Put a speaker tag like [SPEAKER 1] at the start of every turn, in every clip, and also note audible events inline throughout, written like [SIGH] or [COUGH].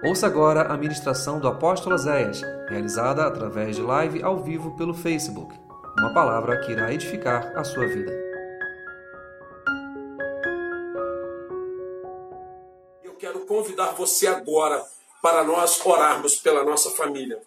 [SPEAKER 1] Ouça agora a ministração do apóstolo Zéias, realizada através de live ao vivo pelo Facebook. Uma palavra que irá edificar a sua vida.
[SPEAKER 2] Eu quero convidar você agora para nós orarmos pela nossa família.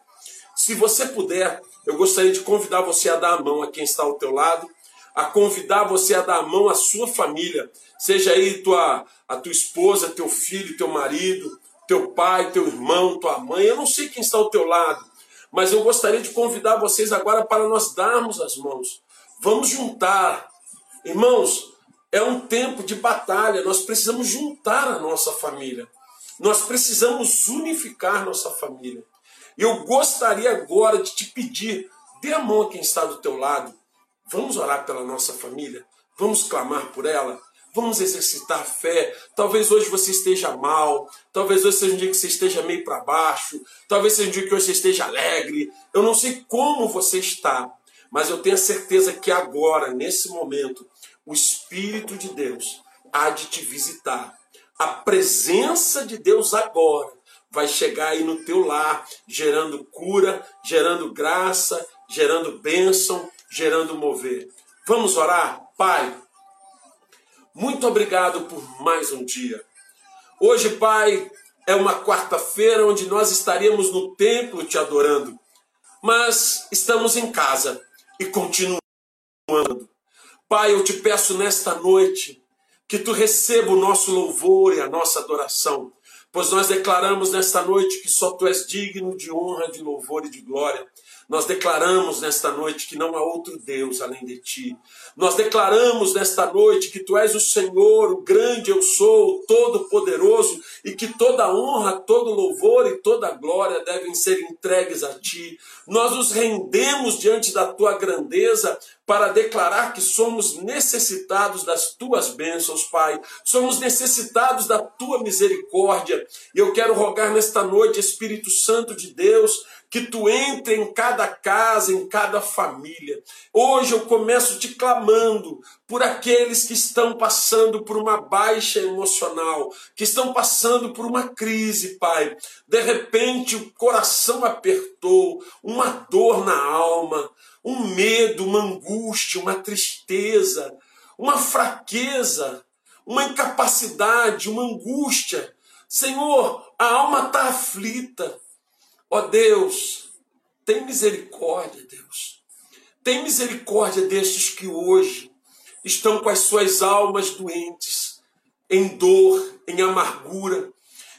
[SPEAKER 2] Se você puder, eu gostaria de convidar você a dar a mão a quem está ao teu lado, a convidar você a dar a mão à sua família, seja aí tua, a tua esposa, teu filho, teu marido, teu pai, teu irmão, tua mãe, eu não sei quem está ao teu lado, mas eu gostaria de convidar vocês agora para nós darmos as mãos. Vamos juntar. Irmãos, é um tempo de batalha, nós precisamos juntar a nossa família. Nós precisamos unificar nossa família. Eu gostaria agora de te pedir, dê a mão a quem está do teu lado. Vamos orar pela nossa família? Vamos clamar por ela? Vamos exercitar a fé. Talvez hoje você esteja mal, talvez hoje seja um dia que você esteja meio para baixo, talvez seja um dia que você esteja alegre. Eu não sei como você está, mas eu tenho a certeza que agora, nesse momento, o Espírito de Deus há de te visitar. A presença de Deus agora vai chegar aí no teu lar, gerando cura, gerando graça, gerando bênção, gerando mover. Vamos orar? Pai, muito obrigado por mais um dia. Hoje, Pai, é uma quarta-feira onde nós estaríamos no templo te adorando, mas estamos em casa e continuamos. Pai, eu te peço nesta noite que tu receba o nosso louvor e a nossa adoração, pois nós declaramos nesta noite que só tu és digno de honra, de louvor e de glória. Nós declaramos nesta noite que não há outro Deus além de ti. Nós declaramos nesta noite que tu és o Senhor, o grande eu sou, o todo-poderoso, e que toda honra, todo louvor e toda glória devem ser entregues a ti. Nós nos rendemos diante da tua grandeza para declarar que somos necessitados das tuas bênçãos, Pai. Somos necessitados da tua misericórdia. E eu quero rogar nesta noite, Espírito Santo de Deus, que tu entre em cada casa, em cada família. Hoje eu começo te clamando por aqueles que estão passando por uma baixa emocional, que estão passando por uma crise, Pai. De repente o coração apertou, uma dor na alma, um medo, uma angústia, uma tristeza, uma fraqueza, uma incapacidade, uma angústia. Senhor, a alma está aflita. Ó oh Deus, tem misericórdia, Deus. Tem misericórdia destes que hoje estão com as suas almas doentes, em dor, em amargura.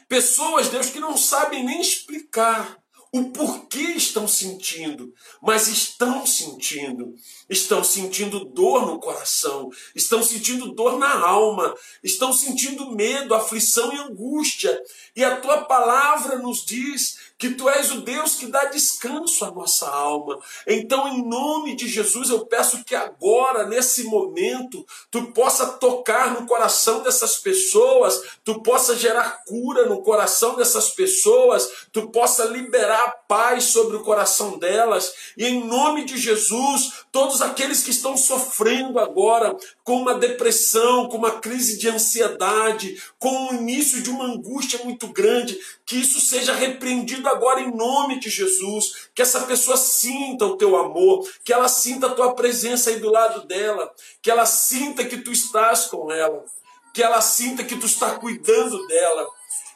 [SPEAKER 2] Pessoas, Deus, que não sabem nem explicar o porquê estão sentindo, mas estão sentindo. Estão sentindo dor no coração, estão sentindo dor na alma, estão sentindo medo, aflição e angústia. E a tua palavra nos diz que tu és o Deus que dá descanso à nossa alma. Então, em nome de Jesus, eu peço que agora, nesse momento, tu possa tocar no coração dessas pessoas, tu possa gerar cura no coração dessas pessoas, tu possa liberar paz sobre o coração delas. E em nome de Jesus, todos aqueles que estão sofrendo agora com uma depressão, com uma crise de ansiedade, com o início de uma angústia muito grande, que isso seja repreendido agora em nome de Jesus, que essa pessoa sinta o teu amor, que ela sinta a tua presença aí do lado dela, que ela sinta que tu estás com ela, que ela sinta que tu está cuidando dela.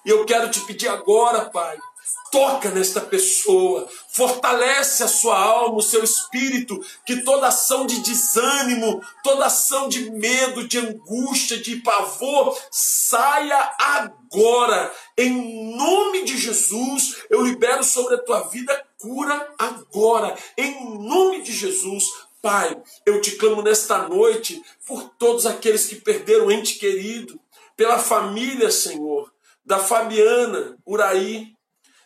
[SPEAKER 2] E eu quero te pedir agora, Pai, toca nesta pessoa, fortalece a sua alma, o seu espírito, que toda ação de desânimo, toda ação de medo, de angústia, de pavor, saia agora. Em nome de Jesus, eu libero sobre a tua vida cura agora. Em nome de Jesus, Pai, eu te clamo nesta noite por todos aqueles que perderam ente querido, pela família, Senhor, da Fabiana, Uraí,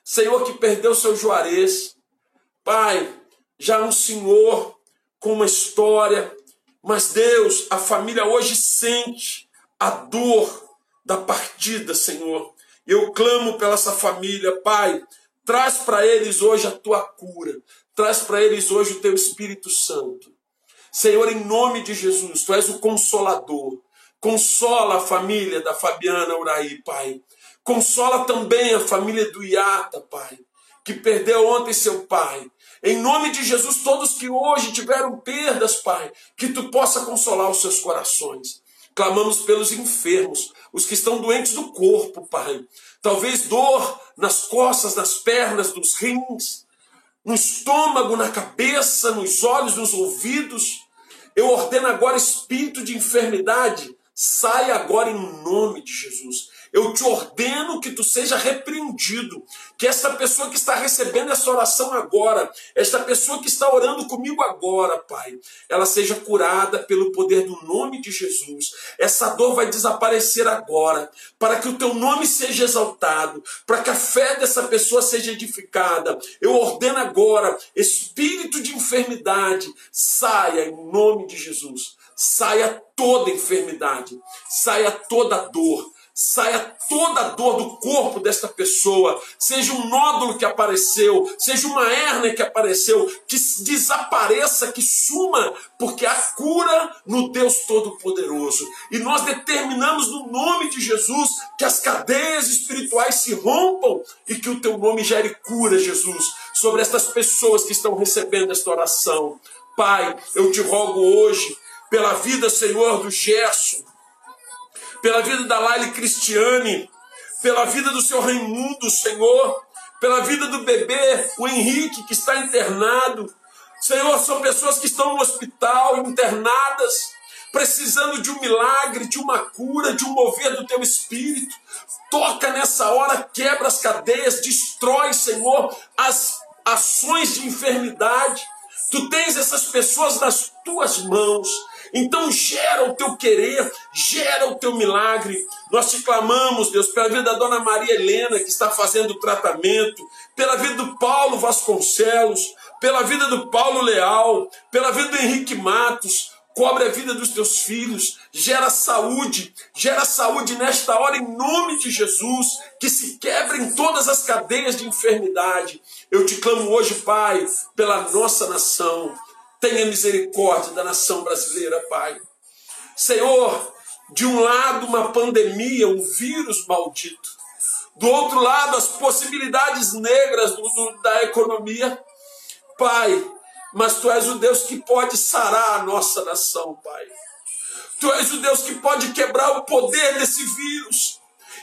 [SPEAKER 2] Senhor que perdeu seu Juarez. Pai, já um senhor com uma história, mas Deus, a família hoje sente a dor da partida, Senhor. Eu clamo pela essa família, Pai, traz para eles hoje a tua cura, traz para eles hoje o teu Espírito Santo. Senhor, em nome de Jesus, tu és o consolador. Consola a família da Fabiana Uraí, Pai. Consola também a família do Iata, Pai, que perdeu ontem seu pai. Em nome de Jesus, todos que hoje tiveram perdas, Pai, que tu possa consolar os seus corações. Clamamos pelos enfermos, os que estão doentes do corpo, Pai. Talvez dor nas costas, nas pernas, nos rins, no estômago, na cabeça, nos olhos, nos ouvidos. Eu ordeno agora espírito de enfermidade, saia agora em nome de Jesus. Eu te ordeno que tu seja repreendido. Que esta pessoa que está recebendo essa oração agora, esta pessoa que está orando comigo agora, Pai, ela seja curada pelo poder do nome de Jesus. Essa dor vai desaparecer agora, para que o teu nome seja exaltado, para que a fé dessa pessoa seja edificada. Eu ordeno agora, espírito de enfermidade, saia em nome de Jesus. Saia toda enfermidade, saia toda dor, saia toda a dor do corpo desta pessoa, seja um nódulo que apareceu, seja uma hérnia que apareceu, que desapareça, que suma, porque há cura no Deus Todo-Poderoso. E nós determinamos no nome de Jesus que as cadeias espirituais se rompam e que o teu nome gere cura, Jesus, sobre estas pessoas que estão recebendo esta oração. Pai, eu te rogo hoje pela vida, Senhor, do Gerson, pela vida da Laile Cristiane, pela vida do seu Raimundo, Senhor, pela vida do bebê, o Henrique, que está internado. Senhor, são pessoas que estão no hospital, internadas, precisando de um milagre, de uma cura, de um mover do teu espírito. Toca nessa hora, quebra as cadeias, destrói, Senhor, as ações de enfermidade. Tu tens essas pessoas nas tuas mãos. Então gera o teu querer, gera o teu milagre. Nós te clamamos, Deus, pela vida da dona Maria Helena, que está fazendo o tratamento, pela vida do Paulo Vasconcelos, pela vida do Paulo Leal, pela vida do Henrique Matos, cobre a vida dos teus filhos, gera saúde, gera saúde nesta hora em nome de Jesus, que se quebrem todas as cadeias de enfermidade. Eu te clamo hoje, Pai, pela nossa nação. Tenha misericórdia da nação brasileira, Pai. Senhor, de um lado uma pandemia, um vírus maldito. Do outro lado, as possibilidades negras do, do, da economia. Pai, mas Tu és o Deus que pode sarar a nossa nação, Pai. Tu és o Deus que pode quebrar o poder desse vírus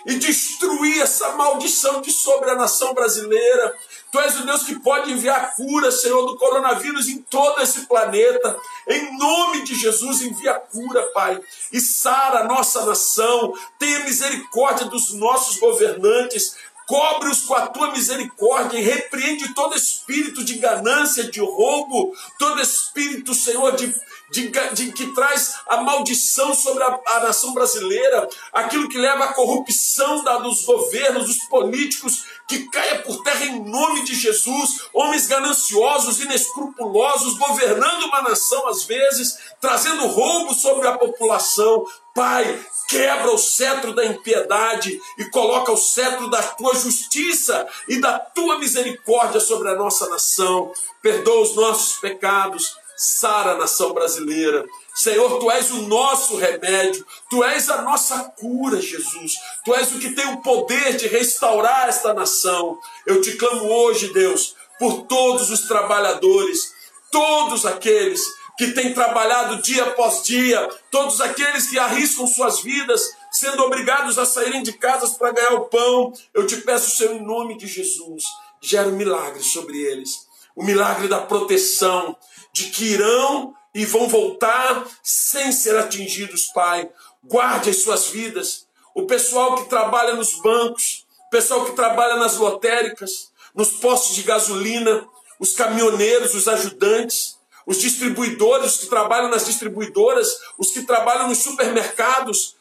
[SPEAKER 2] e destruir essa maldição de sobre a nação brasileira. Tu és o Deus que pode enviar cura, Senhor, do coronavírus em todo esse planeta. Em nome de Jesus, envia cura, Pai. E sara a nossa nação. Tenha misericórdia dos nossos governantes. Cobre-os com a tua misericórdia e repreende todo espírito de ganância, de roubo, todo espírito, Senhor, de de, de, que traz a maldição sobre a, a, nação brasileira, aquilo que leva à corrupção da, dos governos, dos políticos, que caia por terra em nome de Jesus, homens gananciosos, inescrupulosos, governando uma nação às vezes, trazendo roubo sobre a população. Pai, quebra o cetro da impiedade e coloca o cetro da tua justiça e da tua misericórdia sobre a nossa nação. Perdoa os nossos pecados sara a nação brasileira. Senhor, tu és o nosso remédio, tu és a nossa cura, Jesus. Tu és o que tem o poder de restaurar esta nação. Eu te clamo hoje, Deus, por todos os trabalhadores, todos aqueles que têm trabalhado dia após dia, todos aqueles que arriscam suas vidas, sendo obrigados a saírem de casas para ganhar o pão. Eu te peço, Senhor, em nome de Jesus, gera um milagre sobre eles. O milagre da proteção, de que irão e vão voltar sem ser atingidos, Pai. Guarde as suas vidas. O pessoal que trabalha nos bancos, o pessoal que trabalha nas lotéricas, nos postos de gasolina, os caminhoneiros, os ajudantes, os distribuidores, os que trabalham nas distribuidoras, os que trabalham nos supermercados,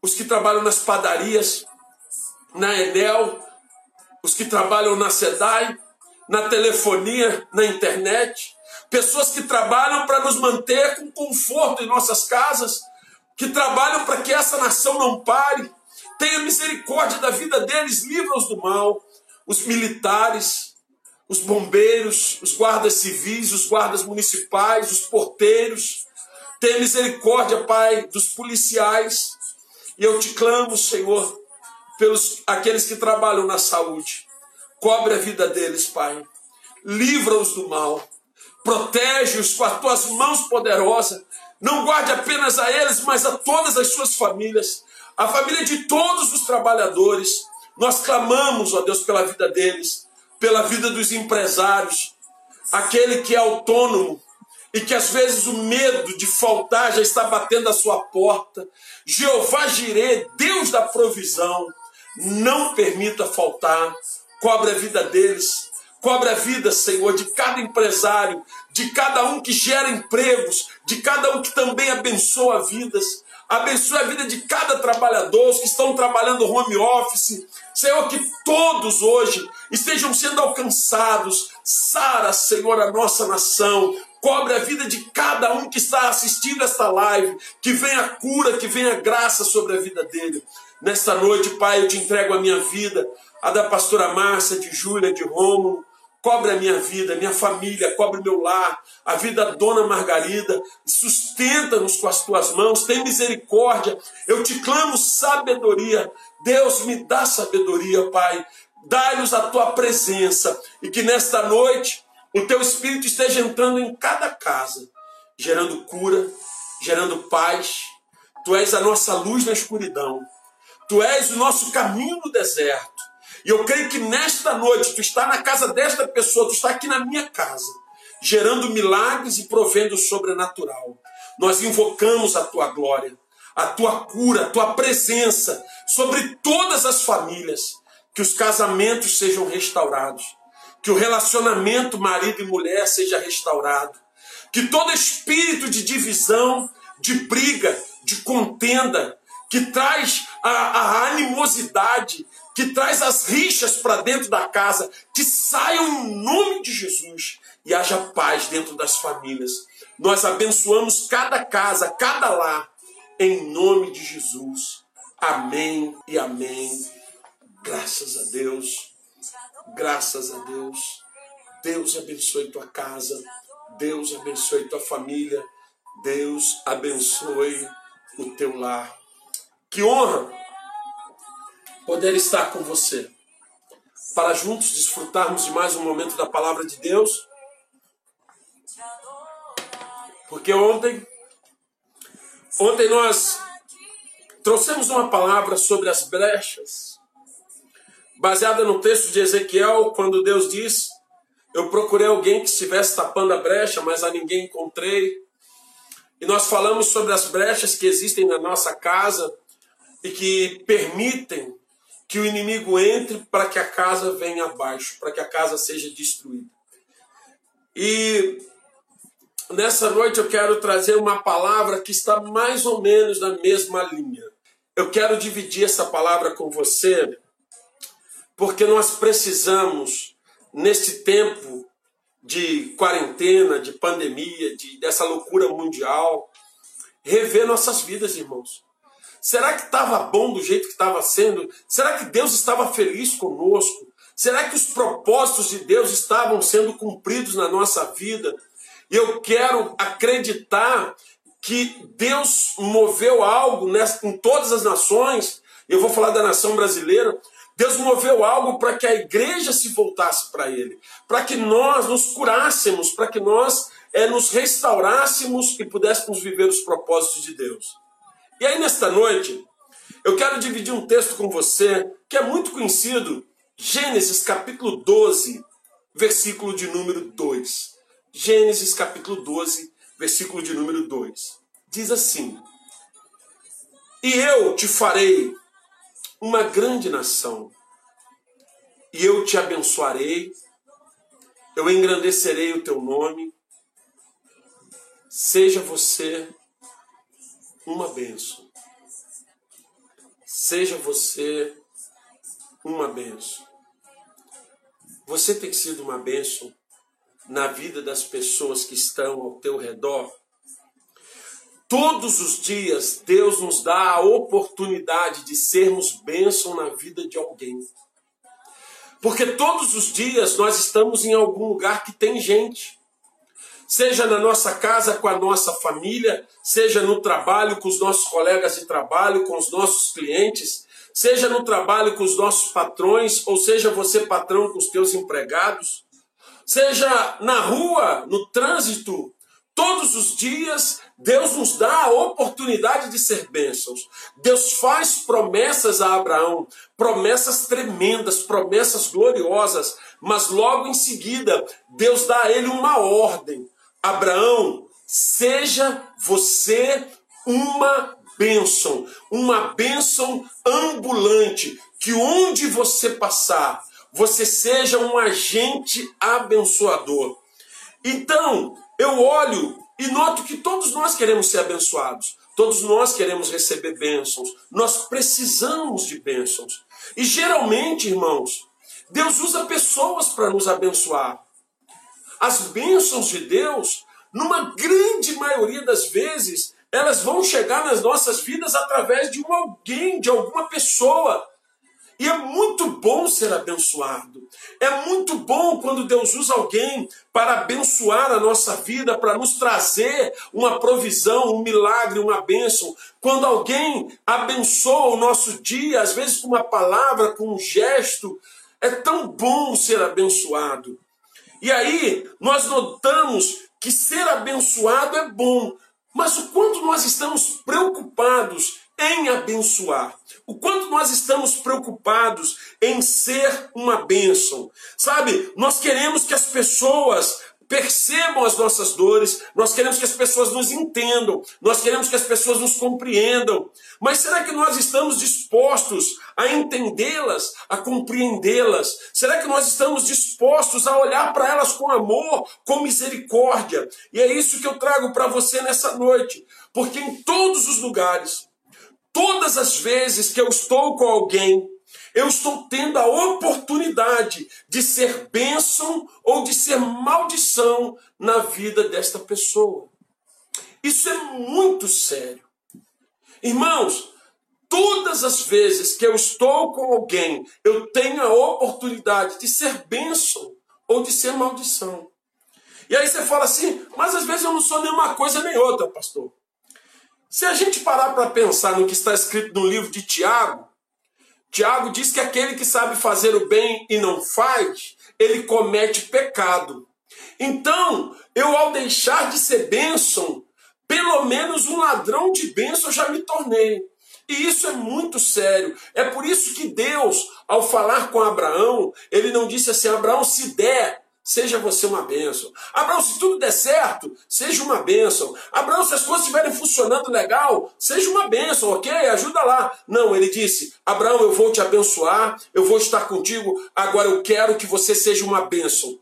[SPEAKER 2] os que trabalham nas padarias, na Enel, os que trabalham na SEDAI, na telefonia, na internet, pessoas que trabalham para nos manter com conforto em nossas casas, que trabalham para que essa nação não pare. Tenha misericórdia da vida deles, livra-os do mal. Os militares, os bombeiros, os guardas civis, os guardas municipais, os porteiros. Tenha misericórdia, Pai, dos policiais. E eu te clamo, Senhor, pelos aqueles que trabalham na saúde. Cobre a vida deles, Pai. Livra-os do mal. Protege-os com as tuas mãos poderosas. Não guarde apenas a eles, mas a todas as suas famílias. A família de todos os trabalhadores. Nós clamamos, ó Deus, pela vida deles, pela vida dos empresários, aquele que é autônomo, e que às vezes o medo de faltar já está batendo a sua porta. Jeová Jirê, Deus da provisão, não permita faltar. Cobre a vida deles. Cobre a vida, Senhor, de cada empresário, de cada um que gera empregos, de cada um que também abençoa vidas. Abençoe a vida de cada trabalhador, os que estão trabalhando home office. Senhor, que todos hoje estejam sendo alcançados. Sara, Senhor, a nossa nação. Cobre a vida de cada um que está assistindo esta live. Que venha cura, que venha graça sobre a vida dele. Nesta noite, Pai, eu te entrego a minha vida, a da pastora Márcia, de Júlia, de Rômulo. Cobre a minha vida, minha família, cobre meu lar, a vida da dona Margarida. Sustenta-nos com as tuas mãos, tem misericórdia. Eu te clamo sabedoria. Deus me dá sabedoria, Pai. Dá-nos a tua presença e que nesta noite o teu Espírito esteja entrando em cada casa, gerando cura, gerando paz. Tu és a nossa luz na escuridão. Tu és o nosso caminho no deserto. E eu creio que nesta noite tu está na casa desta pessoa, tu está aqui na minha casa, gerando milagres e provendo o sobrenatural. Nós invocamos a tua glória, a tua cura, a tua presença sobre todas as famílias, que os casamentos sejam restaurados, que o relacionamento marido e mulher seja restaurado, que todo espírito de divisão, de briga, de contenda, que traz a, a animosidade, que traz as rixas para dentro da casa, que saiam em nome de Jesus e haja paz dentro das famílias. Nós abençoamos cada casa, cada lar, em nome de Jesus. Amém e amém. Graças a Deus. Graças a Deus. Deus abençoe tua casa. Deus abençoe tua família. Deus abençoe o teu lar. Que honra poder estar com você, para juntos desfrutarmos de mais um momento da palavra de Deus. Porque ontem, ontem nós trouxemos uma palavra sobre as brechas, baseada no texto de Ezequiel, quando Deus diz: Eu procurei alguém que estivesse tapando a brecha, mas a ninguém encontrei. E nós falamos sobre as brechas que existem na nossa casa, e que permitem que o inimigo entre para que a casa venha abaixo, para que a casa seja destruída. E nessa noite eu quero trazer uma palavra que está mais ou menos na mesma linha. Eu quero dividir essa palavra com você, porque nós precisamos, neste tempo de quarentena, de pandemia, de, dessa loucura mundial, rever nossas vidas, irmãos. Será que estava bom do jeito que estava sendo? Será que Deus estava feliz conosco? Será que os propósitos de Deus estavam sendo cumpridos na nossa vida? Eu quero acreditar que Deus moveu algo nessa, em todas as nações. Eu vou falar da nação brasileira. Deus moveu algo para que a igreja se voltasse para Ele, para que nós nos curássemos, para que nós é, nos restaurássemos e pudéssemos viver os propósitos de Deus. E aí, nesta noite, eu quero dividir um texto com você que é muito conhecido, Gênesis capítulo 12, versículo de número 2. Gênesis capítulo 12, versículo de número 2. Diz assim: E eu te farei uma grande nação, e eu te abençoarei, eu engrandecerei o teu nome, seja você uma benção. Seja você uma benção. Você tem sido uma benção na vida das pessoas que estão ao teu redor. Todos os dias Deus nos dá a oportunidade de sermos bênção na vida de alguém. Porque todos os dias nós estamos em algum lugar que tem gente seja na nossa casa com a nossa família, seja no trabalho com os nossos colegas de trabalho, com os nossos clientes, seja no trabalho com os nossos patrões, ou seja você patrão com os teus empregados, seja na rua, no trânsito, todos os dias Deus nos dá a oportunidade de ser bênçãos. Deus faz promessas a Abraão, promessas tremendas, promessas gloriosas, mas logo em seguida Deus dá a ele uma ordem: Abraão, seja você uma bênção, uma bênção ambulante, que onde você passar, você seja um agente abençoador. Então, eu olho e noto que todos nós queremos ser abençoados, todos nós queremos receber bênçãos, nós precisamos de bênçãos. E geralmente, irmãos, Deus usa pessoas para nos abençoar. As bênçãos de Deus, numa grande maioria das vezes, elas vão chegar nas nossas vidas através de um alguém, de alguma pessoa. E é muito bom ser abençoado. É muito bom quando Deus usa alguém para abençoar a nossa vida, para nos trazer uma provisão, um milagre, uma bênção. Quando alguém abençoa o nosso dia, às vezes com uma palavra, com um gesto, é tão bom ser abençoado. E aí nós notamos que ser abençoado é bom, mas o quanto nós estamos preocupados em abençoar, o quanto nós estamos preocupados em ser uma bênção. Sabe, nós queremos que as pessoas percebam as nossas dores, nós queremos que as pessoas nos entendam, nós queremos que as pessoas nos compreendam. Mas será que nós estamos dispostos a entendê-las, a compreendê-las? Será que nós estamos dispostos a olhar para elas com amor, com misericórdia? E é isso que eu trago para você nessa noite, porque em todos os lugares, todas as vezes que eu estou com alguém eu estou tendo a oportunidade de ser bênção ou de ser maldição na vida desta pessoa. Isso é muito sério. Irmãos, todas as vezes que eu estou com alguém, eu tenho a oportunidade de ser bênção ou de ser maldição. E aí você fala assim, mas às vezes eu não sou nenhuma coisa nem outra, pastor. Se a gente parar para pensar no que está escrito no livro de Tiago, Tiago diz que aquele que sabe fazer o bem e não faz, ele comete pecado. Então, eu ao deixar de ser bênção, pelo menos um ladrão de bênção já me tornei. E isso é muito sério. É por isso que Deus, ao falar com Abraão, ele não disse assim: Abraão, se der, seja você uma bênção. Abraão, se tudo der certo, seja uma bênção. Abraão, se as coisas estiverem funcionando legal, seja uma bênção, ok? Ajuda lá. Não, ele disse: Abraão, eu vou te abençoar, eu vou estar contigo, agora eu quero que você seja uma bênção.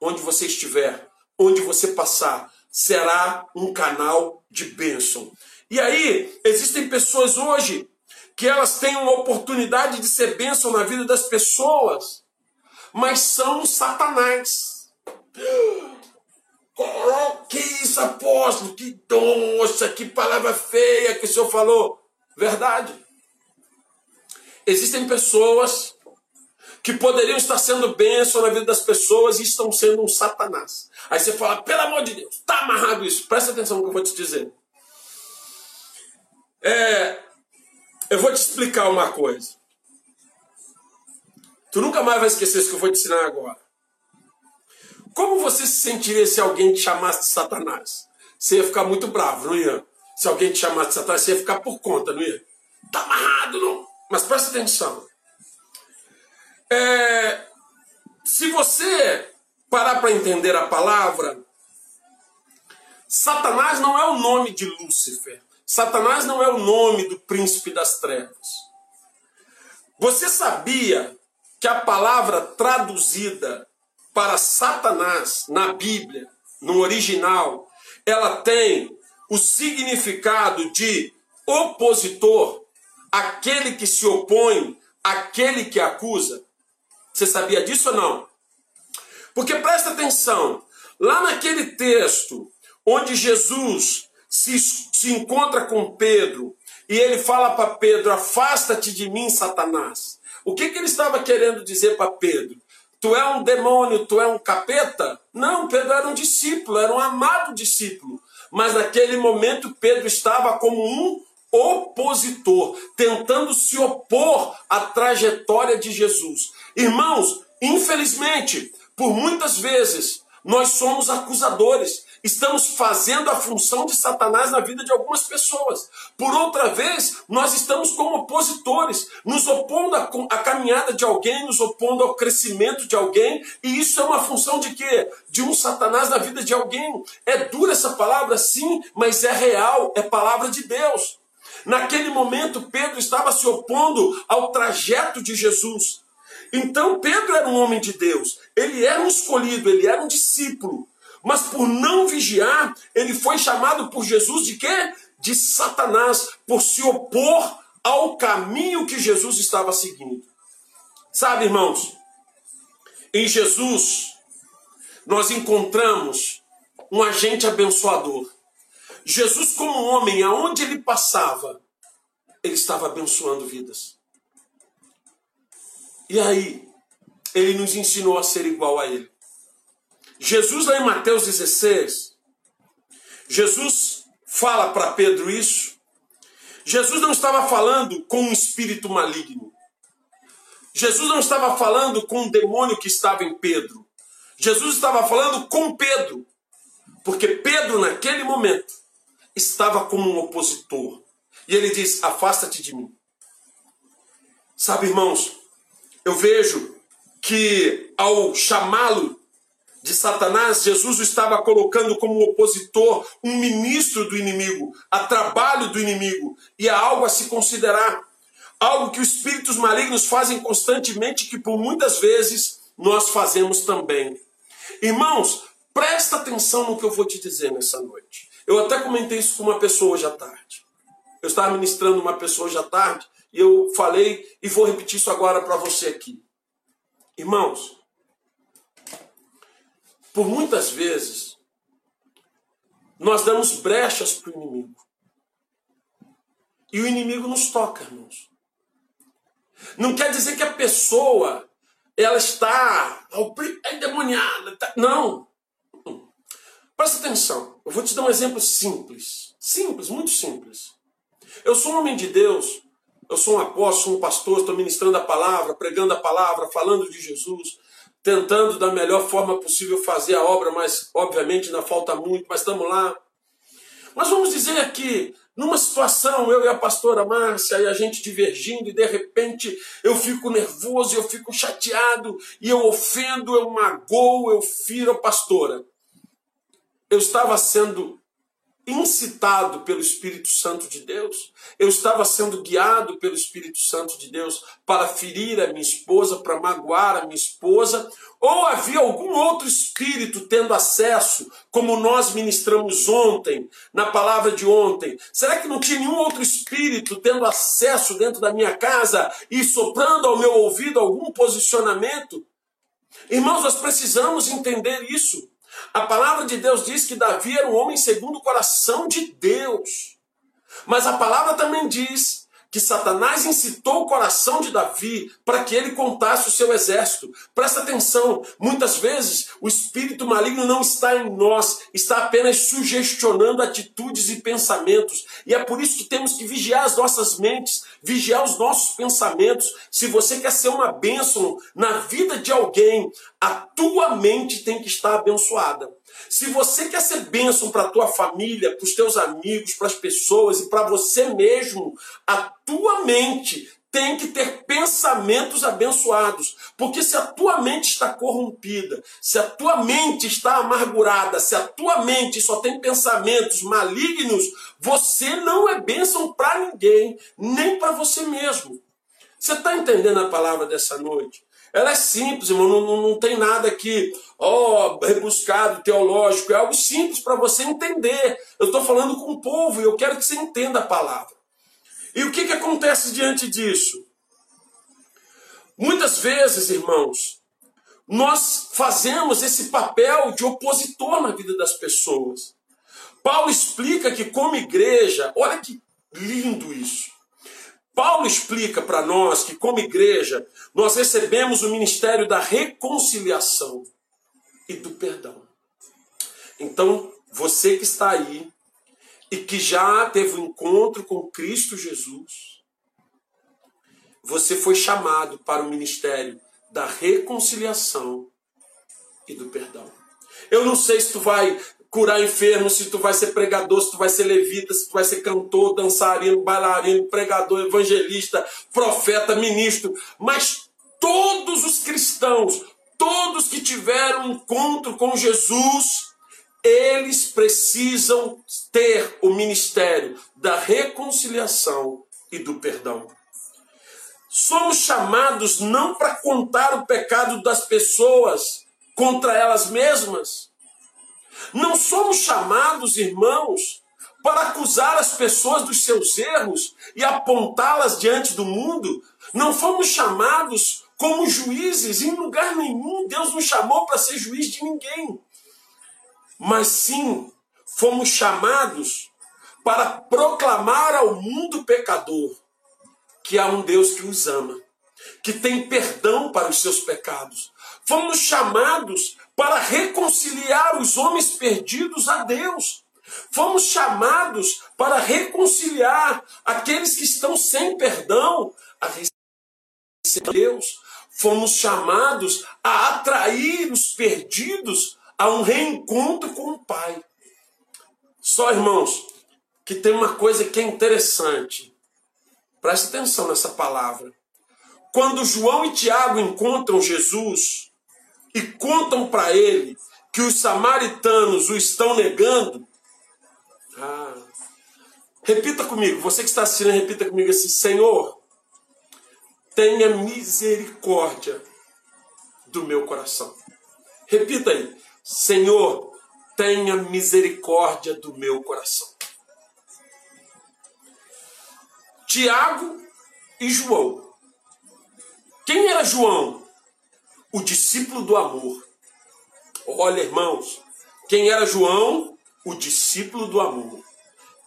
[SPEAKER 2] Onde você estiver, onde você passar, será um canal de bênção. E aí, existem pessoas hoje que elas têm uma oportunidade de ser bênção na vida das pessoas mas são Satanás. Que isso, apóstolo? Que doxa, que palavra feia que o senhor falou. Verdade. Existem pessoas que poderiam estar sendo bênção na vida das pessoas e estão sendo um Satanás. Aí você fala, pelo amor de Deus, está amarrado isso. Presta atenção no que eu vou te dizer. É, eu vou te explicar uma coisa. Tu nunca mais vai esquecer isso que eu vou te ensinar agora. Como você se sentiria se alguém te chamasse de Satanás? Você ia ficar muito bravo, não ia? Se alguém te chamasse de Satanás, você ia ficar por conta, não ia? Tá amarrado, não? Mas presta atenção. É, se você parar para entender a palavra, Satanás não é o nome de Lúcifer. Satanás não é o nome do príncipe das trevas. Você sabia que a palavra traduzida para Satanás na Bíblia, no original, ela tem o significado de opositor, aquele que se opõe, aquele que acusa. Você sabia disso ou não? Porque presta atenção, lá naquele texto onde Jesus se, se encontra com Pedro e ele fala para Pedro: Afasta-te de mim, Satanás. O que, que ele estava querendo dizer para Pedro? Tu é um demônio, tu é um capeta? Não, Pedro era um discípulo, era um amado discípulo. Mas naquele momento Pedro estava como um opositor, tentando se opor à trajetória de Jesus. Irmãos, infelizmente, por muitas vezes, nós somos acusadores estamos fazendo a função de Satanás na vida de algumas pessoas. Por outra vez, nós estamos como opositores, nos opondo à, caminhada de alguém, nos opondo ao crescimento de alguém, e isso é uma função de quê? De um Satanás na vida de alguém. É dura essa palavra, sim, mas é real, é palavra de Deus. Naquele momento, Pedro estava se opondo ao trajeto de Jesus. Então, Pedro era um homem de Deus, ele era um escolhido, ele era um discípulo. Mas por não vigiar, ele foi chamado por Jesus de quê? De Satanás, por se opor ao caminho que Jesus estava seguindo. Sabe, irmãos, em Jesus nós encontramos um agente abençoador. Jesus, como homem, aonde ele passava, ele estava abençoando vidas. E aí, ele nos ensinou a ser igual a ele. Jesus, lá em Mateus 16, Jesus fala para Pedro isso. Jesus não estava falando com um espírito maligno. Jesus não estava falando com um demônio que estava em Pedro. Jesus estava falando com Pedro. Porque Pedro, naquele momento, estava como um opositor. E ele diz: Afasta-te de mim. Sabe, irmãos, eu vejo que ao chamá-lo de Satanás, Jesus o estava colocando como opositor, um ministro do inimigo, a trabalho do inimigo, e há algo a se considerar. Algo que os espíritos malignos fazem constantemente, que por muitas vezes nós fazemos também. Irmãos, presta atenção no que eu vou te dizer nessa noite. Eu até comentei isso com uma pessoa hoje à tarde. Eu estava ministrando uma pessoa hoje à tarde e eu falei e vou repetir isso agora para você aqui. Irmãos, por muitas vezes, nós damos brechas para o inimigo. E o inimigo nos toca, irmãos. Não quer dizer que a pessoa ela está endemoniada. Tá... Não. Presta atenção. Eu vou te dar um exemplo simples. Simples, muito simples. Eu sou um homem de Deus. Eu sou um apóstolo, um pastor, estou ministrando a palavra, pregando a palavra, falando de Jesus tentando da melhor forma possível fazer a obra, mas obviamente ainda falta muito, mas estamos lá. Mas vamos dizer aqui, numa situação, eu e a pastora Márcia, e a gente divergindo, e de repente eu fico nervoso, eu fico chateado, e eu ofendo, eu magoo, eu firo a pastora. Eu estava sendo incitado pelo Espírito Santo de Deus, eu estava sendo guiado pelo Espírito Santo de Deus para ferir a minha esposa, para magoar a minha esposa, ou havia algum outro espírito tendo acesso, como nós ministramos ontem, na palavra de ontem? Será que não tinha nenhum outro espírito tendo acesso dentro da minha casa e soprando ao meu ouvido algum posicionamento? Irmãos, nós precisamos entender isso. A palavra de Deus diz que Davi era um homem segundo o coração de Deus. Mas a palavra também diz que Satanás incitou o coração de Davi para que ele contasse o seu exército. Presta atenção, muitas vezes o espírito maligno não está em nós, está apenas sugestionando atitudes e pensamentos. E é por isso que temos que vigiar as nossas mentes, vigiar os nossos pensamentos. Se você quer ser uma bênção na vida de alguém, a tua mente tem que estar abençoada. Se você quer ser bênção para a tua família, para os teus amigos, para as pessoas e para você mesmo, a tua mente tem que ter pensamentos abençoados. Porque se a tua mente está corrompida, se a tua mente está amargurada, se a tua mente só tem pensamentos malignos, você não é bênção para ninguém, nem para você mesmo. Você está entendendo a palavra dessa noite? Ela é simples, irmão, não, não, não tem nada aqui, ó, oh, rebuscado, teológico, é algo simples para você entender. Eu estou falando com o povo e eu quero que você entenda a palavra. E o que, que acontece diante disso? Muitas vezes, irmãos, nós fazemos esse papel de opositor na vida das pessoas. Paulo explica que, como igreja, olha que lindo isso. Paulo explica para nós que, como igreja, nós recebemos o ministério da reconciliação e do perdão. Então, você que está aí e que já teve um encontro com Cristo Jesus, você foi chamado para o ministério da reconciliação e do perdão. Eu não sei se tu vai curar enfermos, se tu vai ser pregador, se tu vai ser levita, se tu vai ser cantor, dançarino, bailarino, pregador, evangelista, profeta, ministro, mas todos os cristãos, todos que tiveram um encontro com Jesus, eles precisam ter o ministério da reconciliação e do perdão. Somos chamados não para contar o pecado das pessoas contra elas mesmas. Não somos chamados, irmãos, para acusar as pessoas dos seus erros e apontá-las diante do mundo. Não fomos chamados como juízes em lugar nenhum. Deus nos chamou para ser juiz de ninguém. Mas sim, fomos chamados para proclamar ao mundo pecador que há um Deus que os ama, que tem perdão para os seus pecados. Fomos chamados para reconciliar os homens perdidos a Deus. Fomos chamados para reconciliar aqueles que estão sem perdão a receber Deus. Fomos chamados a atrair os perdidos a um reencontro com o Pai. Só, irmãos, que tem uma coisa que é interessante. Preste atenção nessa palavra. Quando João e Tiago encontram Jesus e contam para ele que os samaritanos o estão negando, ah, repita comigo, você que está assistindo, repita comigo assim: Senhor, tenha misericórdia do meu coração. Repita aí: Senhor, tenha misericórdia do meu coração. Tiago e João. Quem era João? O discípulo do amor. Olha, irmãos, quem era João? O discípulo do amor.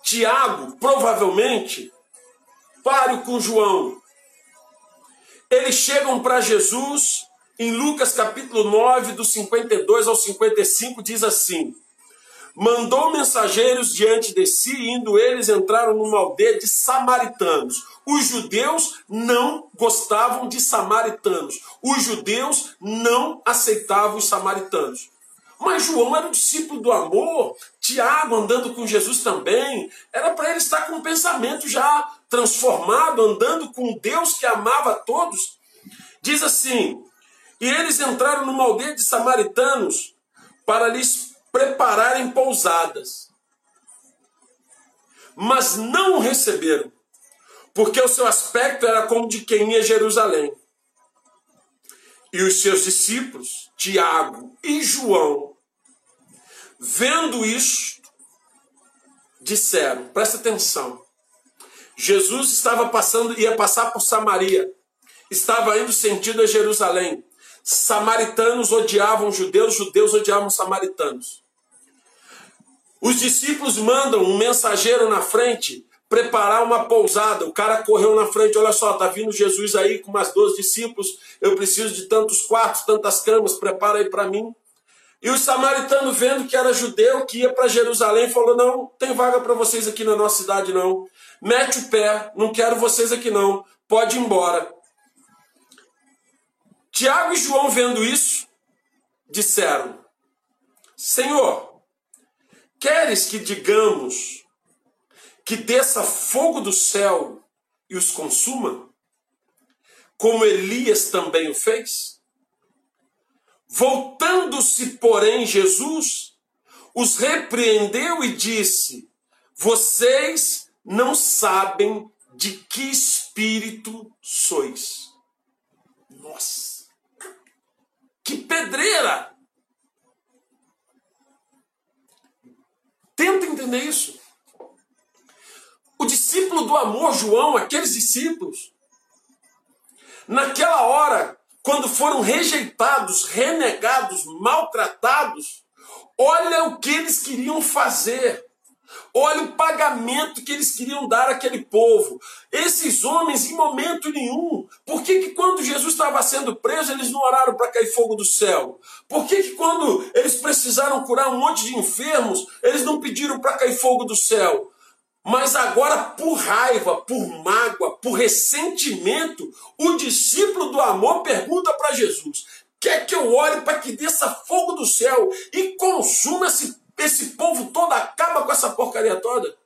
[SPEAKER 2] Tiago, provavelmente, pare com João. Eles chegam para Jesus em Lucas capítulo 9, do 52 ao 55, diz assim: mandou mensageiros diante de si, indo eles entraram numa aldeia de samaritanos. Os judeus não gostavam de samaritanos. Os judeus não aceitavam os samaritanos. Mas João era um discípulo do amor, Tiago andando com Jesus também. Era para ele estar com um pensamento já transformado, andando com Deus que amava a todos. Diz assim: E eles entraram numa aldeia de samaritanos para lhes prepararem pousadas. Mas não o receberam, porque o seu aspecto era como de quem ia a Jerusalém. E os seus discípulos, Tiago e João, vendo isto, disseram: presta atenção. Jesus estava passando, ia passar por Samaria, estava indo sentido a Jerusalém. Samaritanos odiavam judeus, judeus odiavam samaritanos. Os discípulos mandam um mensageiro na frente preparar uma pousada. O cara correu na frente, olha só, tá vindo Jesus aí com umas 12 discípulos. Eu preciso de tantos quartos, tantas camas, prepara aí para mim. E o samaritano, vendo que era judeu, que ia para Jerusalém, falou: Não, tem vaga para vocês aqui na nossa cidade, não. Mete o pé, não quero vocês aqui, não. Pode ir embora. Tiago e João, vendo isso, disseram: Senhor, Queres que digamos que desça fogo do céu e os consuma? Como Elias também o fez? Voltando-se, porém, Jesus os repreendeu e disse: Vocês não sabem de que espírito sois. Nossa! Que pedreira! Tenta entender isso. O discípulo do amor, João, aqueles discípulos, naquela hora, quando foram rejeitados, renegados, maltratados, olha o que eles queriam fazer. Olha o pagamento que eles queriam dar àquele povo. Esses homens, em momento nenhum, por que, que quando Jesus estava sendo preso, eles não oraram para cair fogo do céu? Por que, que quando eles precisaram curar um monte de enfermos, eles não pediram para cair fogo do céu? Mas agora, por raiva, por mágoa, por ressentimento, o discípulo do amor pergunta para Jesus: quer que eu ore para que desça fogo do céu e consuma esse, esse povo todo, acaba com essa porcaria toda?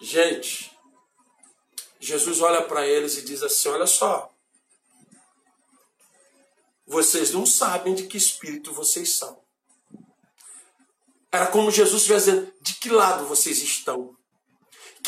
[SPEAKER 2] Gente, Jesus olha para eles e diz assim: Olha só, vocês não sabem de que espírito vocês são. Era como Jesus estivesse dizendo: de que lado vocês estão?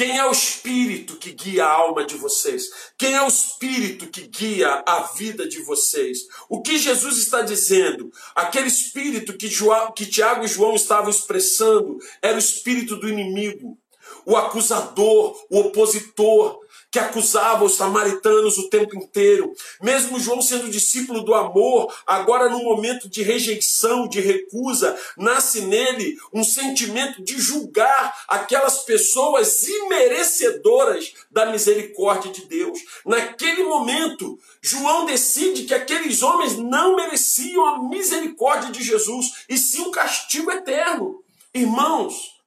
[SPEAKER 2] Quem é o espírito que guia a alma de vocês? Quem é o espírito que guia a vida de vocês? O que Jesus está dizendo? Aquele espírito que, João, que Tiago e João estavam expressando era o espírito do inimigo, o acusador, o opositor, que acusava os samaritanos o tempo inteiro. Mesmo João sendo discípulo do amor, agora no momento de rejeição, de recusa, nasce nele um sentimento de julgar aquelas pessoas imerecedoras da misericórdia de Deus. Naquele momento, João decide que aqueles homens não mereciam a misericórdia de Jesus, e sim o um castigo eterno. Irmãos,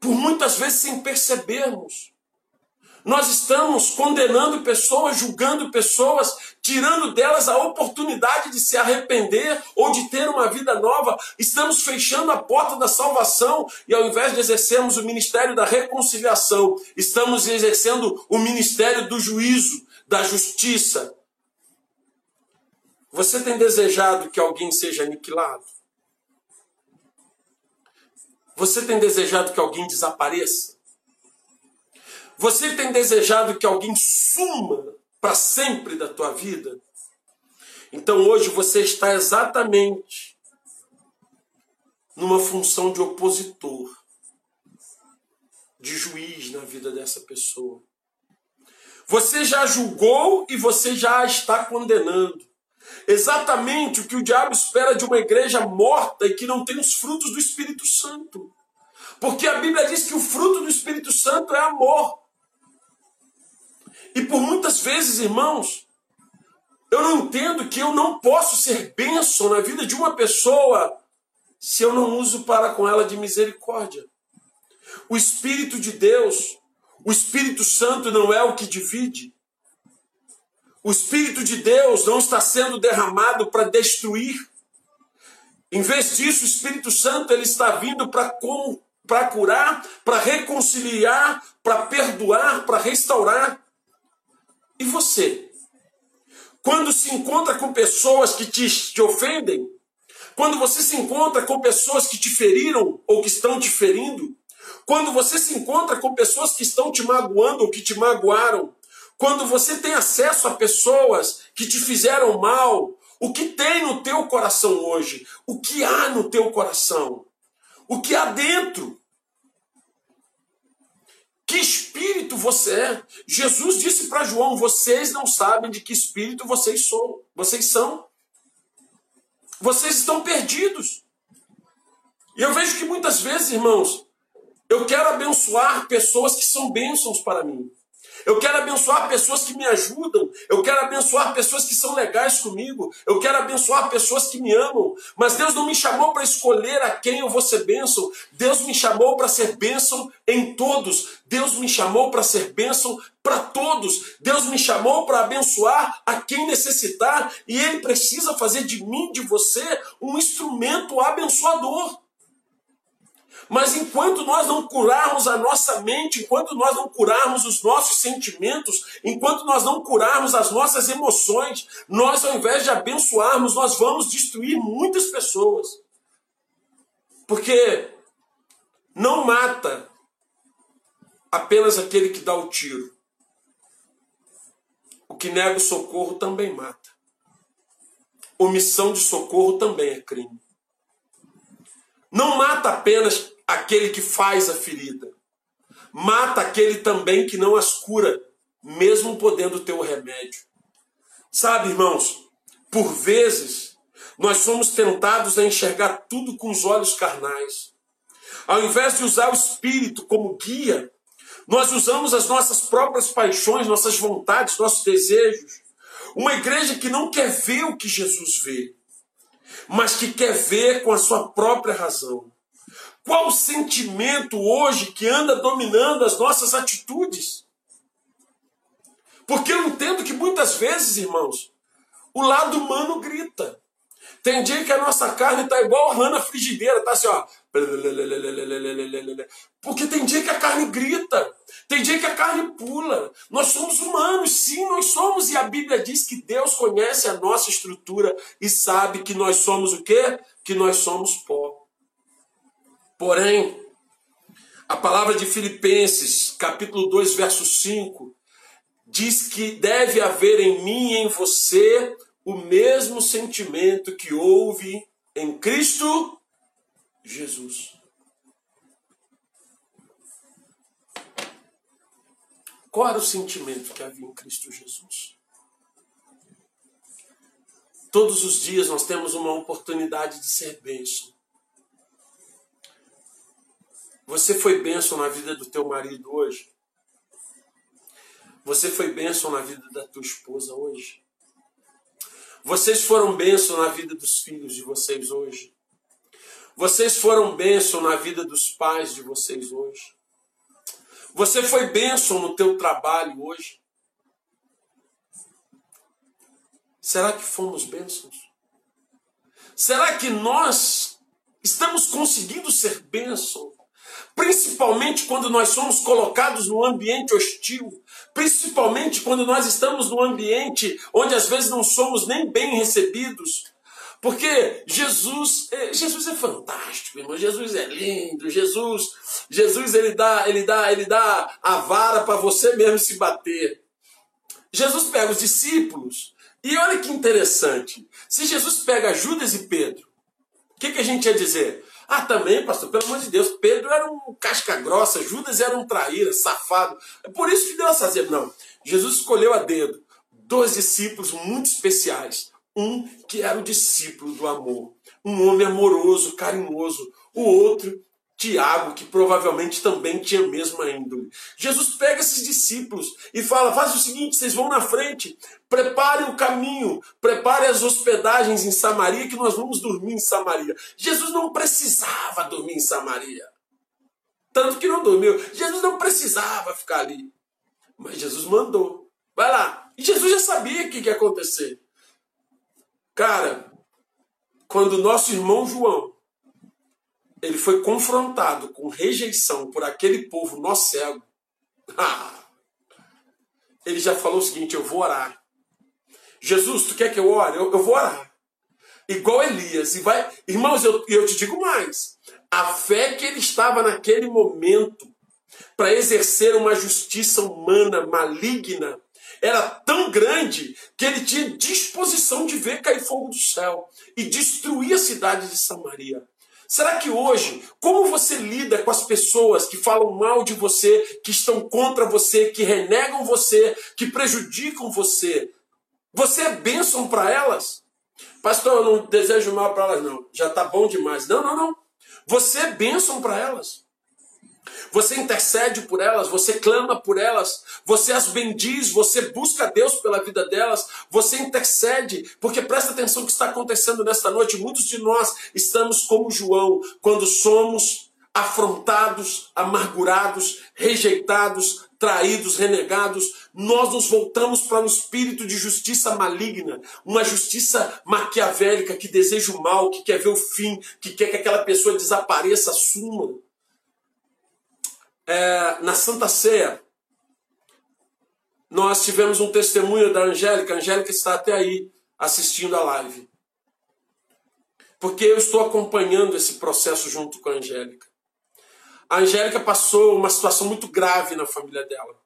[SPEAKER 2] por muitas vezes sem percebermos, nós estamos condenando pessoas, julgando pessoas, tirando delas a oportunidade de se arrepender ou de ter uma vida nova. Estamos fechando a porta da salvação e ao invés de exercermos o ministério da reconciliação, estamos exercendo o ministério do juízo, da justiça. Você tem desejado que alguém seja aniquilado? Você tem desejado que alguém desapareça? Você tem desejado que alguém suma para sempre da tua vida? Então hoje você está exatamente numa função de opositor, de juiz na vida dessa pessoa. Você já julgou e você já está condenando. Exatamente o que o diabo espera de uma igreja morta e que não tem os frutos do Espírito Santo. Porque a Bíblia diz que o fruto do Espírito Santo é amor. E por muitas vezes, irmãos, eu não entendo que eu não posso ser bênção na vida de uma pessoa se eu não uso para com ela de misericórdia. O Espírito de Deus, o Espírito Santo não é o que divide. O Espírito de Deus não está sendo derramado para destruir. Em vez disso, o Espírito Santo ele está vindo para para curar, para reconciliar, para perdoar, para restaurar. E você? Quando se encontra com pessoas que te, te ofendem, quando você se encontra com pessoas que te feriram ou que estão te ferindo, quando você se encontra com pessoas que estão te magoando ou que te magoaram, quando você tem acesso a pessoas que te fizeram mal, o que tem no teu coração hoje? O que há no teu coração? O que há dentro? Que espírito você é? Jesus disse para João: vocês não sabem de que espírito vocês são. Vocês são. Vocês estão perdidos. E eu vejo que muitas vezes, irmãos, eu quero abençoar pessoas que são bênçãos para mim. Eu quero abençoar pessoas que me ajudam. Eu quero abençoar pessoas que são legais comigo. Eu quero abençoar pessoas que me amam. Mas Deus não me chamou para escolher a quem eu vou ser bênção. Deus me chamou para ser bênção em todos. Deus me chamou para ser bênção para todos. Deus me chamou para abençoar a quem necessitar. E Ele precisa fazer de mim, de você, um instrumento abençoador. Mas enquanto nós não curarmos a nossa mente, enquanto nós não curarmos os nossos sentimentos, enquanto nós não curarmos as nossas emoções, nós, ao invés de abençoarmos, nós vamos destruir muitas pessoas. Porque não mata apenas aquele que dá o tiro. O que nega o socorro também mata. Omissão de socorro também é crime. Não mata apenas aquele que faz a ferida. Mata aquele também que não as cura, mesmo podendo ter o remédio. Sabe, irmãos, por vezes nós somos tentados a enxergar tudo com os olhos carnais. Ao invés de usar o espírito como guia, nós usamos as nossas próprias paixões, nossas vontades, nossos desejos. Uma igreja que não quer ver o que Jesus vê, mas que quer ver com a sua própria razão. Qual o sentimento hoje que anda dominando as nossas atitudes? Porque eu entendo que muitas vezes, irmãos, o lado humano grita. Tem dia que a nossa carne está igual a rã na frigideira, tá assim, ó. Porque tem dia que a carne grita, tem dia que a carne pula. Nós somos humanos, sim, nós somos, e a Bíblia diz que Deus conhece a nossa estrutura e sabe que nós somos o quê? Que nós somos pó. Porém, a palavra de Filipenses, capítulo 2, verso 5, diz que deve haver em mim e em você o mesmo sentimento que houve em Cristo Jesus. Qual era o sentimento que havia em Cristo Jesus? Todos os dias nós temos uma oportunidade de ser bênção. Você foi bênção na vida do teu marido hoje? Você foi bênção na vida da tua esposa hoje? Vocês foram bênção na vida dos filhos de vocês hoje. Vocês foram bênção na vida dos pais de vocês hoje. Você foi bênção no teu trabalho hoje. Será que fomos bênçãos? Será que nós estamos conseguindo ser bênção principalmente quando nós somos colocados num ambiente hostil, principalmente quando nós estamos num ambiente onde às vezes não somos nem bem recebidos. Porque Jesus, é, Jesus é fantástico, irmão. Jesus é lindo. Jesus, Jesus ele dá, ele dá, ele dá a vara para você mesmo se bater. Jesus pega os discípulos e olha que interessante. Se Jesus pega Judas e Pedro, o que, que a gente ia dizer? Ah, também, pastor, pelo amor de Deus, Pedro era um casca grossa, Judas era um traíra, safado. É por isso que Deus fazia. Não, Jesus escolheu a dedo dois discípulos muito especiais. Um que era o discípulo do amor, um homem amoroso, carinhoso. O outro Tiago, que provavelmente também tinha a mesma índole. Jesus pega esses discípulos e fala: faz o seguinte, vocês vão na frente, preparem o caminho, preparem as hospedagens em Samaria, que nós vamos dormir em Samaria. Jesus não precisava dormir em Samaria. Tanto que não dormiu. Jesus não precisava ficar ali. Mas Jesus mandou. Vai lá. E Jesus já sabia o que ia acontecer. Cara, quando nosso irmão João ele foi confrontado com rejeição por aquele povo nó cego, [LAUGHS] ele já falou o seguinte: Eu vou orar. Jesus, tu quer que eu ore? Eu, eu vou orar. Igual Elias. E vai, irmãos, eu, eu te digo mais: a fé que ele estava naquele momento para exercer uma justiça humana maligna era tão grande que ele tinha disposição de ver cair fogo do céu e destruir a cidade de Samaria. Será que hoje, como você lida com as pessoas que falam mal de você, que estão contra você, que renegam você, que prejudicam você? Você é bênção para elas? Pastor, eu não desejo mal para elas, não. Já está bom demais. Não, não, não. Você é bênção para elas. Você intercede por elas, você clama por elas, você as bendiz, você busca Deus pela vida delas, você intercede, porque presta atenção no que está acontecendo nesta noite. Muitos de nós estamos como João, quando somos afrontados, amargurados, rejeitados, traídos, renegados, nós nos voltamos para um espírito de justiça maligna, uma justiça maquiavélica que deseja o mal, que quer ver o fim, que quer que aquela pessoa desapareça, suma é, na Santa Ceia, nós tivemos um testemunho da Angélica. A Angélica está até aí assistindo a live. Porque eu estou acompanhando esse processo junto com a Angélica. A Angélica passou uma situação muito grave na família dela.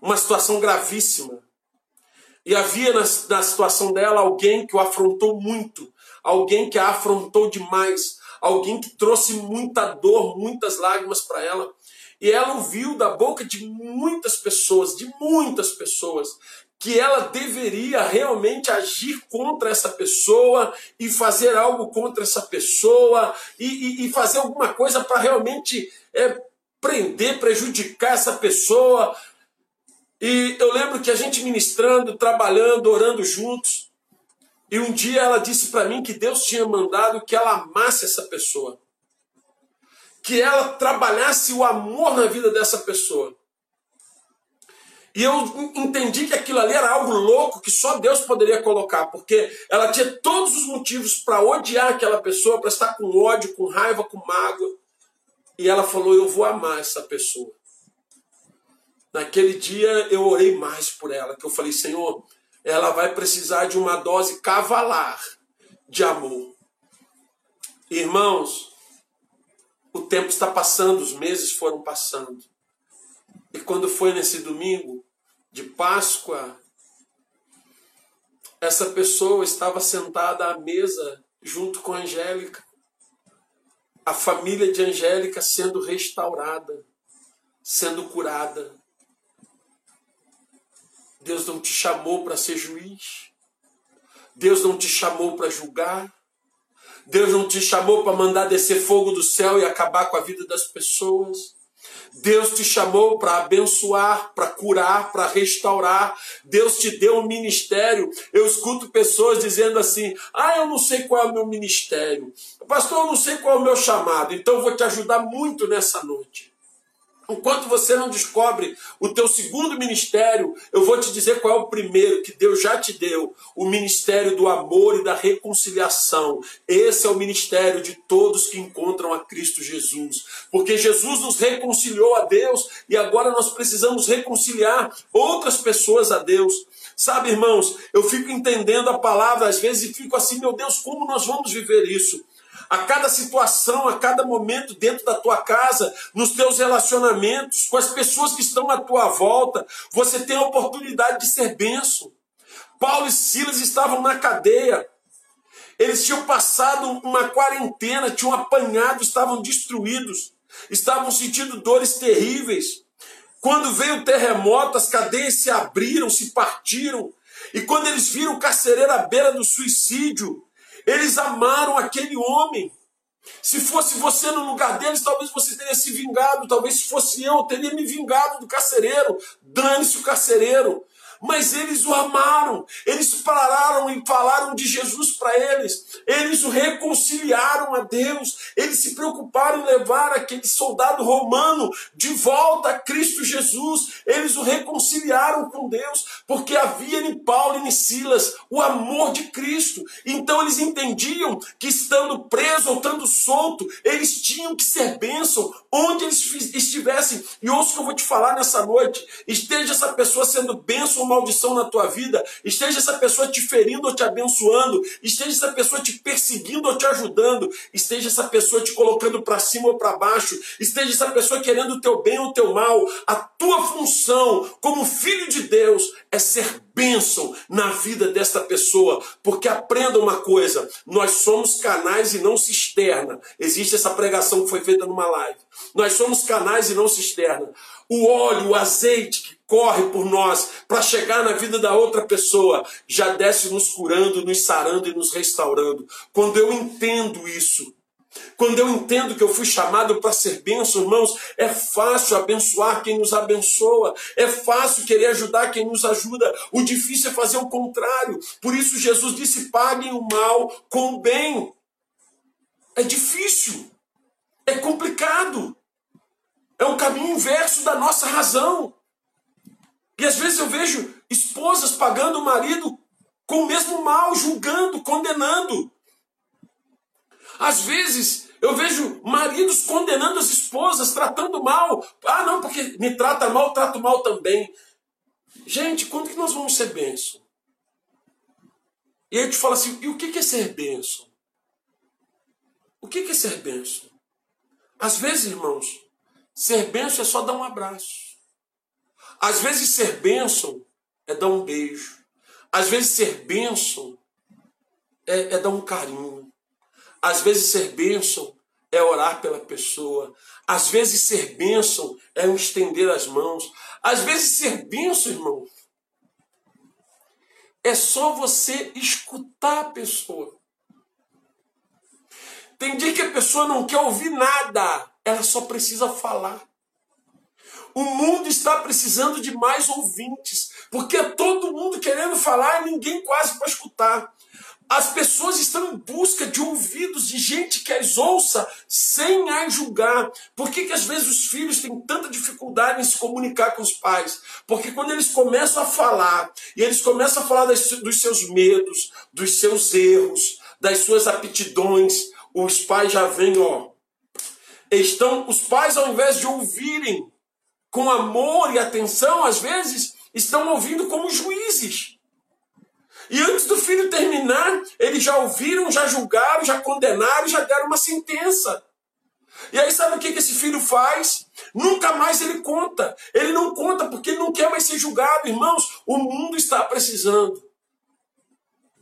[SPEAKER 2] Uma situação gravíssima. E havia na, na situação dela alguém que o afrontou muito. Alguém que a afrontou demais. Alguém que trouxe muita dor, muitas lágrimas para ela. E ela ouviu da boca de muitas pessoas, de muitas pessoas, que ela deveria realmente agir contra essa pessoa e fazer algo contra essa pessoa e, e, e fazer alguma coisa para realmente é, prender, prejudicar essa pessoa. E eu lembro que a gente ministrando, trabalhando, orando juntos, e um dia ela disse para mim que Deus tinha mandado que ela amasse essa pessoa que ela trabalhasse o amor na vida dessa pessoa. E eu entendi que aquilo ali era algo louco que só Deus poderia colocar, porque ela tinha todos os motivos para odiar aquela pessoa, para estar com ódio, com raiva, com mágoa. E ela falou: Eu vou amar essa pessoa. Naquele dia eu orei mais por ela, que eu falei: Senhor, ela vai precisar de uma dose cavalar de amor. Irmãos, o tempo está passando, os meses foram passando. E quando foi nesse domingo de Páscoa, essa pessoa estava sentada à mesa junto com Angélica. A família de Angélica sendo restaurada, sendo curada. Deus não te chamou para ser juiz. Deus não te chamou para julgar. Deus não te chamou para mandar descer fogo do céu e acabar com a vida das pessoas. Deus te chamou para abençoar, para curar, para restaurar. Deus te deu um ministério. Eu escuto pessoas dizendo assim: ah, eu não sei qual é o meu ministério. Pastor, eu não sei qual é o meu chamado. Então eu vou te ajudar muito nessa noite. Enquanto você não descobre o teu segundo ministério, eu vou te dizer qual é o primeiro que Deus já te deu, o ministério do amor e da reconciliação. Esse é o ministério de todos que encontram a Cristo Jesus, porque Jesus nos reconciliou a Deus e agora nós precisamos reconciliar outras pessoas a Deus. Sabe, irmãos, eu fico entendendo a palavra às vezes e fico assim, meu Deus, como nós vamos viver isso? A cada situação, a cada momento dentro da tua casa, nos teus relacionamentos, com as pessoas que estão à tua volta, você tem a oportunidade de ser benção. Paulo e Silas estavam na cadeia. Eles tinham passado uma quarentena, tinham apanhado, estavam destruídos, estavam sentindo dores terríveis. Quando veio o terremoto, as cadeias se abriram, se partiram. E quando eles viram o carcereiro à beira do suicídio, eles amaram aquele homem. Se fosse você no lugar deles, talvez você teria se vingado. Talvez se fosse eu, eu teria me vingado do carcereiro. Dane-se o carcereiro mas eles o amaram, eles pararam e falaram de Jesus para eles, eles o reconciliaram a Deus, eles se preocuparam em levar aquele soldado romano de volta a Cristo Jesus, eles o reconciliaram com Deus, porque havia em Paulo e em Silas o amor de Cristo, então eles entendiam que estando preso ou estando solto, eles tinham que ser bênção. Onde eles estivessem, e ouça o que eu vou te falar nessa noite, esteja essa pessoa sendo bênção maldição na tua vida, esteja essa pessoa te ferindo ou te abençoando, esteja essa pessoa te perseguindo ou te ajudando, esteja essa pessoa te colocando para cima ou para baixo, esteja essa pessoa querendo o teu bem ou o teu mal, a tua função como filho de Deus é ser bênção na vida desta pessoa, porque aprenda uma coisa: nós somos canais e não cisterna. Existe essa pregação que foi feita numa live. Nós somos canais e não cisterna. O óleo, o azeite que corre por nós para chegar na vida da outra pessoa, já desce nos curando, nos sarando e nos restaurando. Quando eu entendo isso, quando eu entendo que eu fui chamado para ser bênção, irmãos, é fácil abençoar quem nos abençoa, é fácil querer ajudar quem nos ajuda. O difícil é fazer o contrário. Por isso Jesus disse: paguem o mal com o bem. É difícil, é complicado, é um caminho inverso da nossa razão. E às vezes eu vejo esposas pagando o marido com o mesmo mal, julgando, condenando. Às vezes eu vejo maridos condenando as esposas, tratando mal. Ah, não, porque me trata mal, trato mal também. Gente, quando que nós vamos ser bênção? E aí te falo assim, e o que é ser bênção? O que é ser bênção? Às vezes, irmãos, ser bênção é só dar um abraço. Às vezes ser bênção é dar um beijo. Às vezes ser bênção é, é dar um carinho. Às vezes ser bênção é orar pela pessoa. Às vezes ser bênção é um estender as mãos. Às vezes ser bênção, irmão, é só você escutar a pessoa. Tem dia que a pessoa não quer ouvir nada, ela só precisa falar. O mundo está precisando de mais ouvintes, porque é todo mundo querendo falar e ninguém quase para escutar. As pessoas estão em busca de ouvidos de gente que as ouça sem as julgar. Por que, que às vezes os filhos têm tanta dificuldade em se comunicar com os pais? Porque quando eles começam a falar, e eles começam a falar das, dos seus medos, dos seus erros, das suas aptidões, os pais já vêm, ó. Estão, os pais, ao invés de ouvirem com amor e atenção, às vezes, estão ouvindo como juízes. E antes do filho terminar, eles já ouviram, já julgaram, já condenaram, já deram uma sentença. E aí sabe o que esse filho faz? Nunca mais ele conta. Ele não conta porque ele não quer mais ser julgado. Irmãos, o mundo está precisando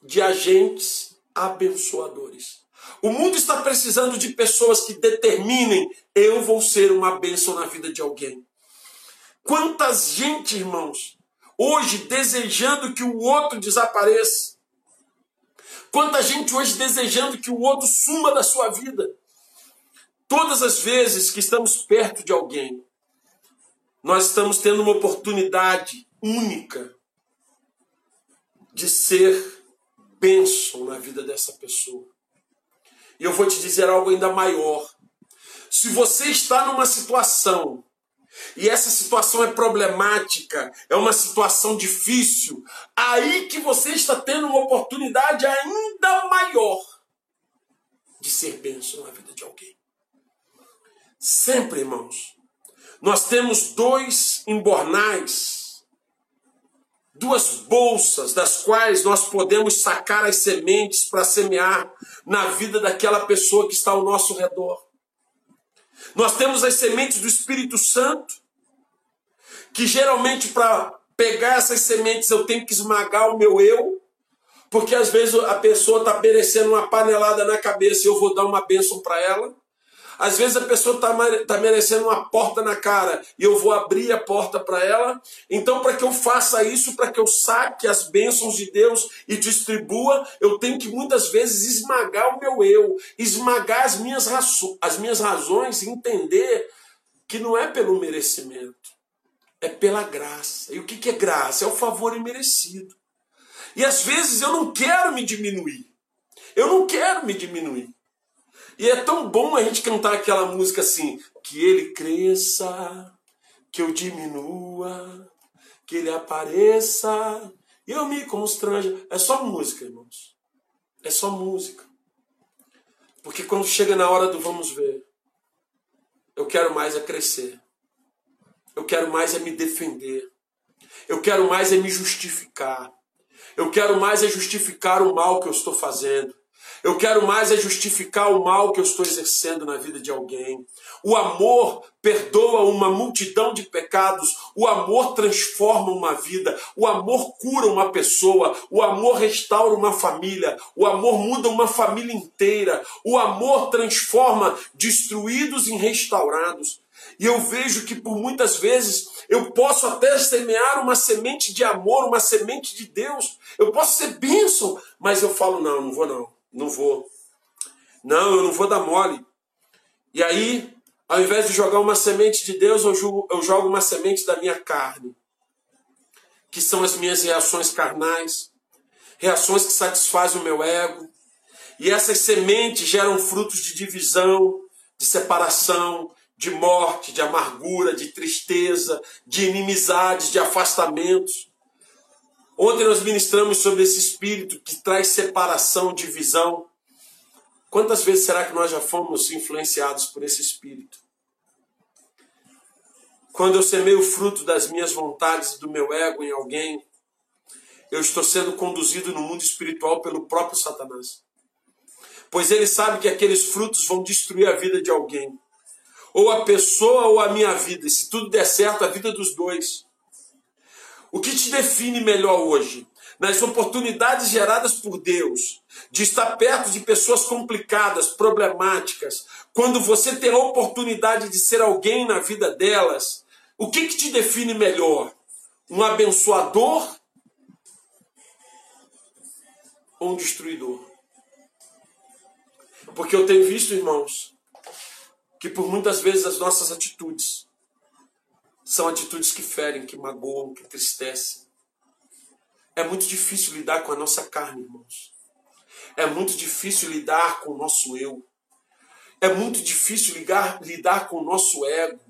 [SPEAKER 2] de agentes abençoadores. O mundo está precisando de pessoas que determinem: eu vou ser uma bênção na vida de alguém. Quantas gente, irmãos, hoje desejando que o outro desapareça. Quanta gente hoje desejando que o outro suma da sua vida. Todas as vezes que estamos perto de alguém, nós estamos tendo uma oportunidade única de ser bênção na vida dessa pessoa. E eu vou te dizer algo ainda maior. Se você está numa situação e essa situação é problemática, é uma situação difícil, aí que você está tendo uma oportunidade ainda maior de ser bênção na vida de alguém. Sempre, irmãos, nós temos dois embornais, duas bolsas das quais nós podemos sacar as sementes para semear na vida daquela pessoa que está ao nosso redor. Nós temos as sementes do Espírito Santo, que geralmente para pegar essas sementes eu tenho que esmagar o meu eu, porque às vezes a pessoa está merecendo uma panelada na cabeça e eu vou dar uma bênção para ela. Às vezes a pessoa está tá merecendo uma porta na cara e eu vou abrir a porta para ela. Então, para que eu faça isso, para que eu saque as bênçãos de Deus e distribua, eu tenho que muitas vezes esmagar o meu eu, esmagar as minhas, as minhas razões e entender que não é pelo merecimento, é pela graça. E o que, que é graça? É o favor imerecido. E às vezes eu não quero me diminuir. Eu não quero me diminuir. E é tão bom a gente cantar aquela música assim: que ele cresça, que eu diminua, que ele apareça eu me constranja. É só música, irmãos. É só música. Porque quando chega na hora do vamos ver, eu quero mais é crescer. Eu quero mais é me defender. Eu quero mais é me justificar. Eu quero mais é justificar o mal que eu estou fazendo. Eu quero mais é justificar o mal que eu estou exercendo na vida de alguém. O amor perdoa uma multidão de pecados. O amor transforma uma vida. O amor cura uma pessoa. O amor restaura uma família. O amor muda uma família inteira. O amor transforma destruídos em restaurados. E eu vejo que por muitas vezes eu posso até semear uma semente de amor, uma semente de Deus. Eu posso ser bênção, mas eu falo: não, não vou não. Não vou. Não, eu não vou dar mole. E aí, ao invés de jogar uma semente de Deus, eu jogo, eu jogo uma semente da minha carne, que são as minhas reações carnais, reações que satisfazem o meu ego. E essas sementes geram frutos de divisão, de separação, de morte, de amargura, de tristeza, de inimizades, de afastamentos. Ontem nós ministramos sobre esse espírito que traz separação, divisão. Quantas vezes será que nós já fomos influenciados por esse espírito? Quando eu semeio o fruto das minhas vontades do meu ego em alguém, eu estou sendo conduzido no mundo espiritual pelo próprio Satanás. Pois ele sabe que aqueles frutos vão destruir a vida de alguém. Ou a pessoa ou a minha vida. E se tudo der certo, a vida dos dois. O que te define melhor hoje? Nas oportunidades geradas por Deus, de estar perto de pessoas complicadas, problemáticas, quando você tem a oportunidade de ser alguém na vida delas, o que, que te define melhor? Um abençoador ou um destruidor? Porque eu tenho visto, irmãos, que por muitas vezes as nossas atitudes são atitudes que ferem, que magoam, que entristecem. É muito difícil lidar com a nossa carne, irmãos. É muito difícil lidar com o nosso eu. É muito difícil ligar, lidar com o nosso ego.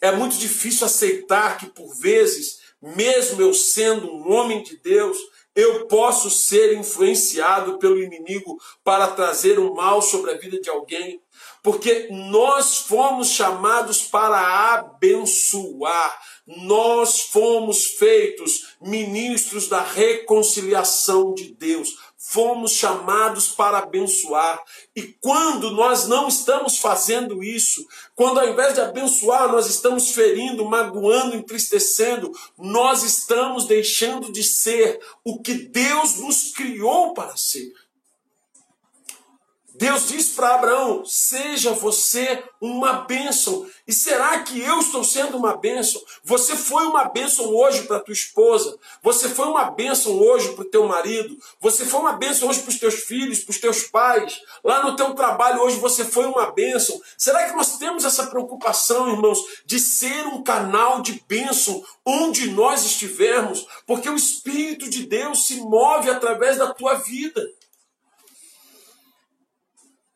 [SPEAKER 2] É muito difícil aceitar que, por vezes, mesmo eu sendo um homem de Deus, eu posso ser influenciado pelo inimigo para trazer o um mal sobre a vida de alguém, porque nós fomos chamados para abençoar, nós fomos feitos ministros da reconciliação de Deus fomos chamados para abençoar. E quando nós não estamos fazendo isso, quando ao invés de abençoar, nós estamos ferindo, magoando, entristecendo, nós estamos deixando de ser o que Deus nos criou para ser. Deus diz para Abraão: seja você uma bênção. E será que eu estou sendo uma bênção? Você foi uma bênção hoje para tua esposa. Você foi uma bênção hoje para o teu marido. Você foi uma bênção hoje para os teus filhos, para os teus pais. Lá no teu trabalho hoje você foi uma bênção. Será que nós temos essa preocupação, irmãos, de ser um canal de bênção onde nós estivermos? Porque o Espírito de Deus se move através da tua vida.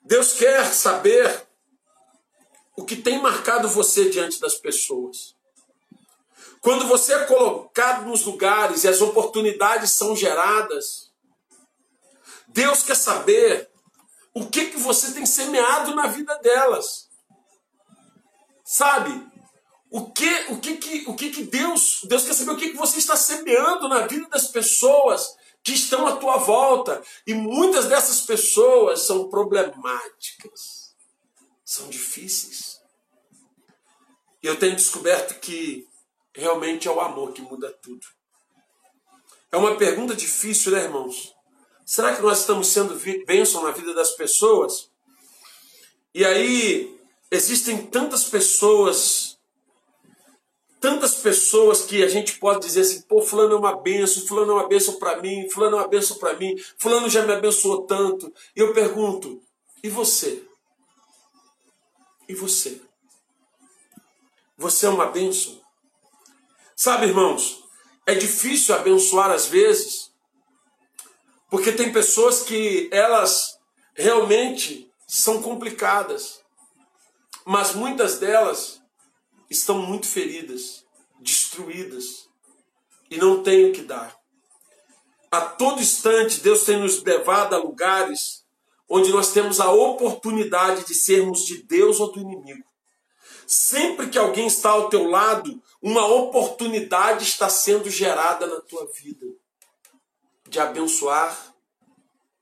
[SPEAKER 2] Deus quer saber o que tem marcado você diante das pessoas. Quando você é colocado nos lugares e as oportunidades são geradas, Deus quer saber o que, que você tem semeado na vida delas. Sabe? O que, o que, que, o que, que Deus, Deus quer saber o que, que você está semeando na vida das pessoas que estão à tua volta. E muitas dessas pessoas são problemáticas, são difíceis. E eu tenho descoberto que realmente é o amor que muda tudo. É uma pergunta difícil, né, irmãos? Será que nós estamos sendo bênção na vida das pessoas? E aí, existem tantas pessoas tantas pessoas que a gente pode dizer assim, pô, fulano é uma benção, fulano é uma benção para mim, fulano é uma benção para mim, fulano já me abençoou tanto. E eu pergunto, e você? E você? Você é uma benção? Sabe, irmãos, é difícil abençoar às vezes, porque tem pessoas que elas realmente são complicadas, mas muitas delas estão muito feridas, destruídas e não têm o que dar. A todo instante, Deus tem nos levado a lugares onde nós temos a oportunidade de sermos de Deus ou do inimigo. Sempre que alguém está ao teu lado, uma oportunidade está sendo gerada na tua vida de abençoar,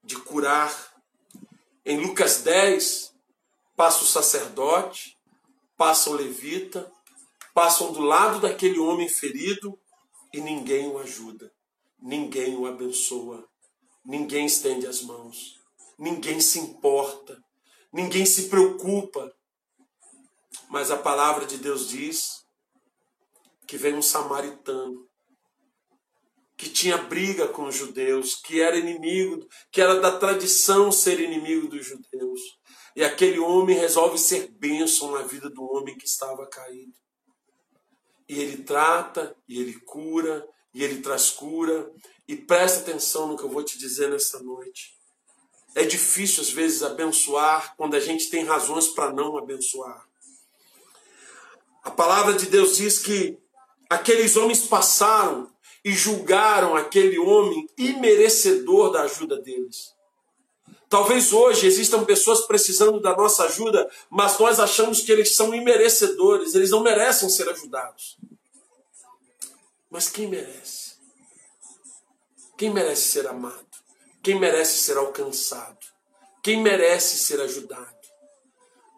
[SPEAKER 2] de curar. Em Lucas 10, passa o sacerdote, passa o levita, passam do lado daquele homem ferido e ninguém o ajuda, ninguém o abençoa, ninguém estende as mãos, ninguém se importa, ninguém se preocupa. Mas a palavra de Deus diz que vem um samaritano que tinha briga com os judeus, que era inimigo, que era da tradição ser inimigo dos judeus. E aquele homem resolve ser bênção na vida do homem que estava caído e ele trata, e ele cura, e ele traz cura. E presta atenção no que eu vou te dizer nesta noite. É difícil às vezes abençoar quando a gente tem razões para não abençoar. A palavra de Deus diz que aqueles homens passaram e julgaram aquele homem imerecedor da ajuda deles. Talvez hoje existam pessoas precisando da nossa ajuda, mas nós achamos que eles são imerecedores, eles não merecem ser ajudados. Mas quem merece? Quem merece ser amado? Quem merece ser alcançado? Quem merece ser ajudado?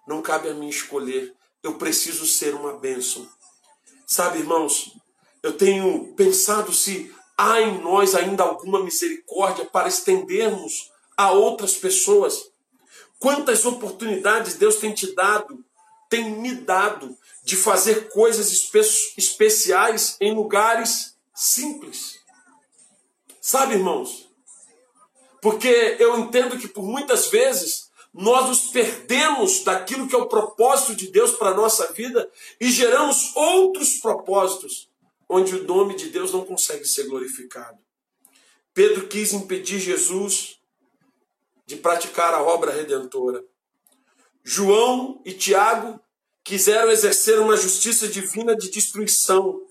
[SPEAKER 2] Não cabe a mim escolher, eu preciso ser uma bênção. Sabe, irmãos, eu tenho pensado se há em nós ainda alguma misericórdia para estendermos a outras pessoas. Quantas oportunidades Deus tem te dado, tem me dado, de fazer coisas espe especiais em lugares simples. Sabe, irmãos? Porque eu entendo que por muitas vezes nós nos perdemos daquilo que é o propósito de Deus para a nossa vida e geramos outros propósitos onde o nome de Deus não consegue ser glorificado. Pedro quis impedir Jesus de praticar a obra redentora. João e Tiago quiseram exercer uma justiça divina de destruição.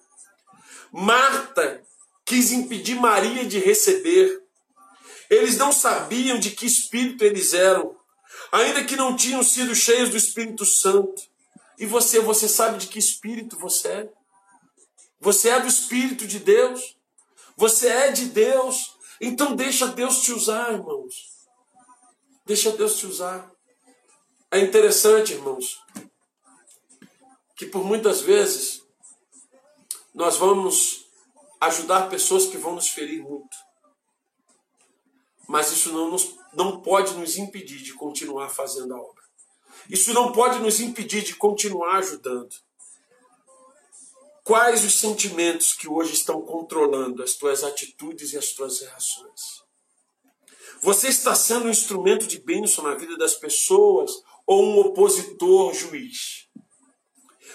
[SPEAKER 2] Marta quis impedir Maria de receber. Eles não sabiam de que espírito eles eram, ainda que não tinham sido cheios do Espírito Santo. E você, você sabe de que espírito você é? Você é do Espírito de Deus? Você é de Deus? Então deixa Deus te usar, irmãos. Deixa Deus te usar. É interessante, irmãos, que por muitas vezes nós vamos ajudar pessoas que vão nos ferir muito. Mas isso não, nos, não pode nos impedir de continuar fazendo a obra. Isso não pode nos impedir de continuar ajudando. Quais os sentimentos que hoje estão controlando as tuas atitudes e as tuas reações? Você está sendo um instrumento de bênção na vida das pessoas ou um opositor juiz?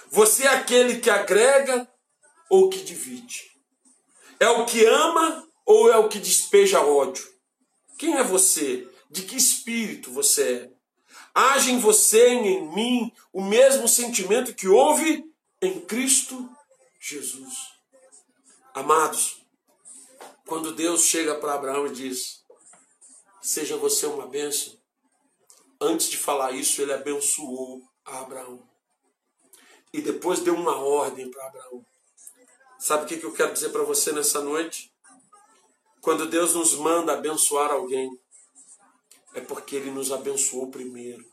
[SPEAKER 2] Você é aquele que agrega ou que divide? É o que ama ou é o que despeja ódio? Quem é você? De que espírito você é? Age em você e em mim o mesmo sentimento que houve em Cristo Jesus. Amados, quando Deus chega para Abraão e diz: Seja você uma bênção, antes de falar isso, ele abençoou a Abraão. E depois deu uma ordem para Abraão. Sabe o que eu quero dizer para você nessa noite? Quando Deus nos manda abençoar alguém, é porque Ele nos abençoou primeiro.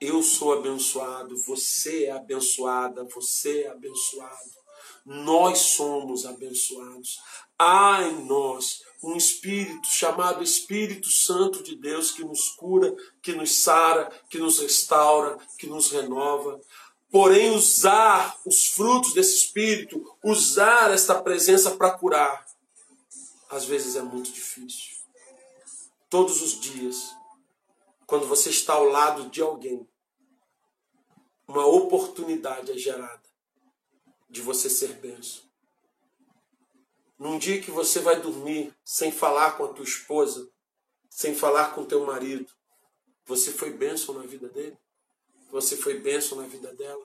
[SPEAKER 2] Eu sou abençoado, você é abençoada, você é abençoado. Nós somos abençoados. Há em nós um Espírito chamado Espírito Santo de Deus que nos cura, que nos sara, que nos restaura, que nos renova. Porém, usar os frutos desse Espírito, usar esta presença para curar, às vezes é muito difícil. Todos os dias, quando você está ao lado de alguém, uma oportunidade é gerada de você ser benção. Num dia que você vai dormir sem falar com a tua esposa, sem falar com teu marido, você foi bênção na vida dele? Você foi bênção na vida dela?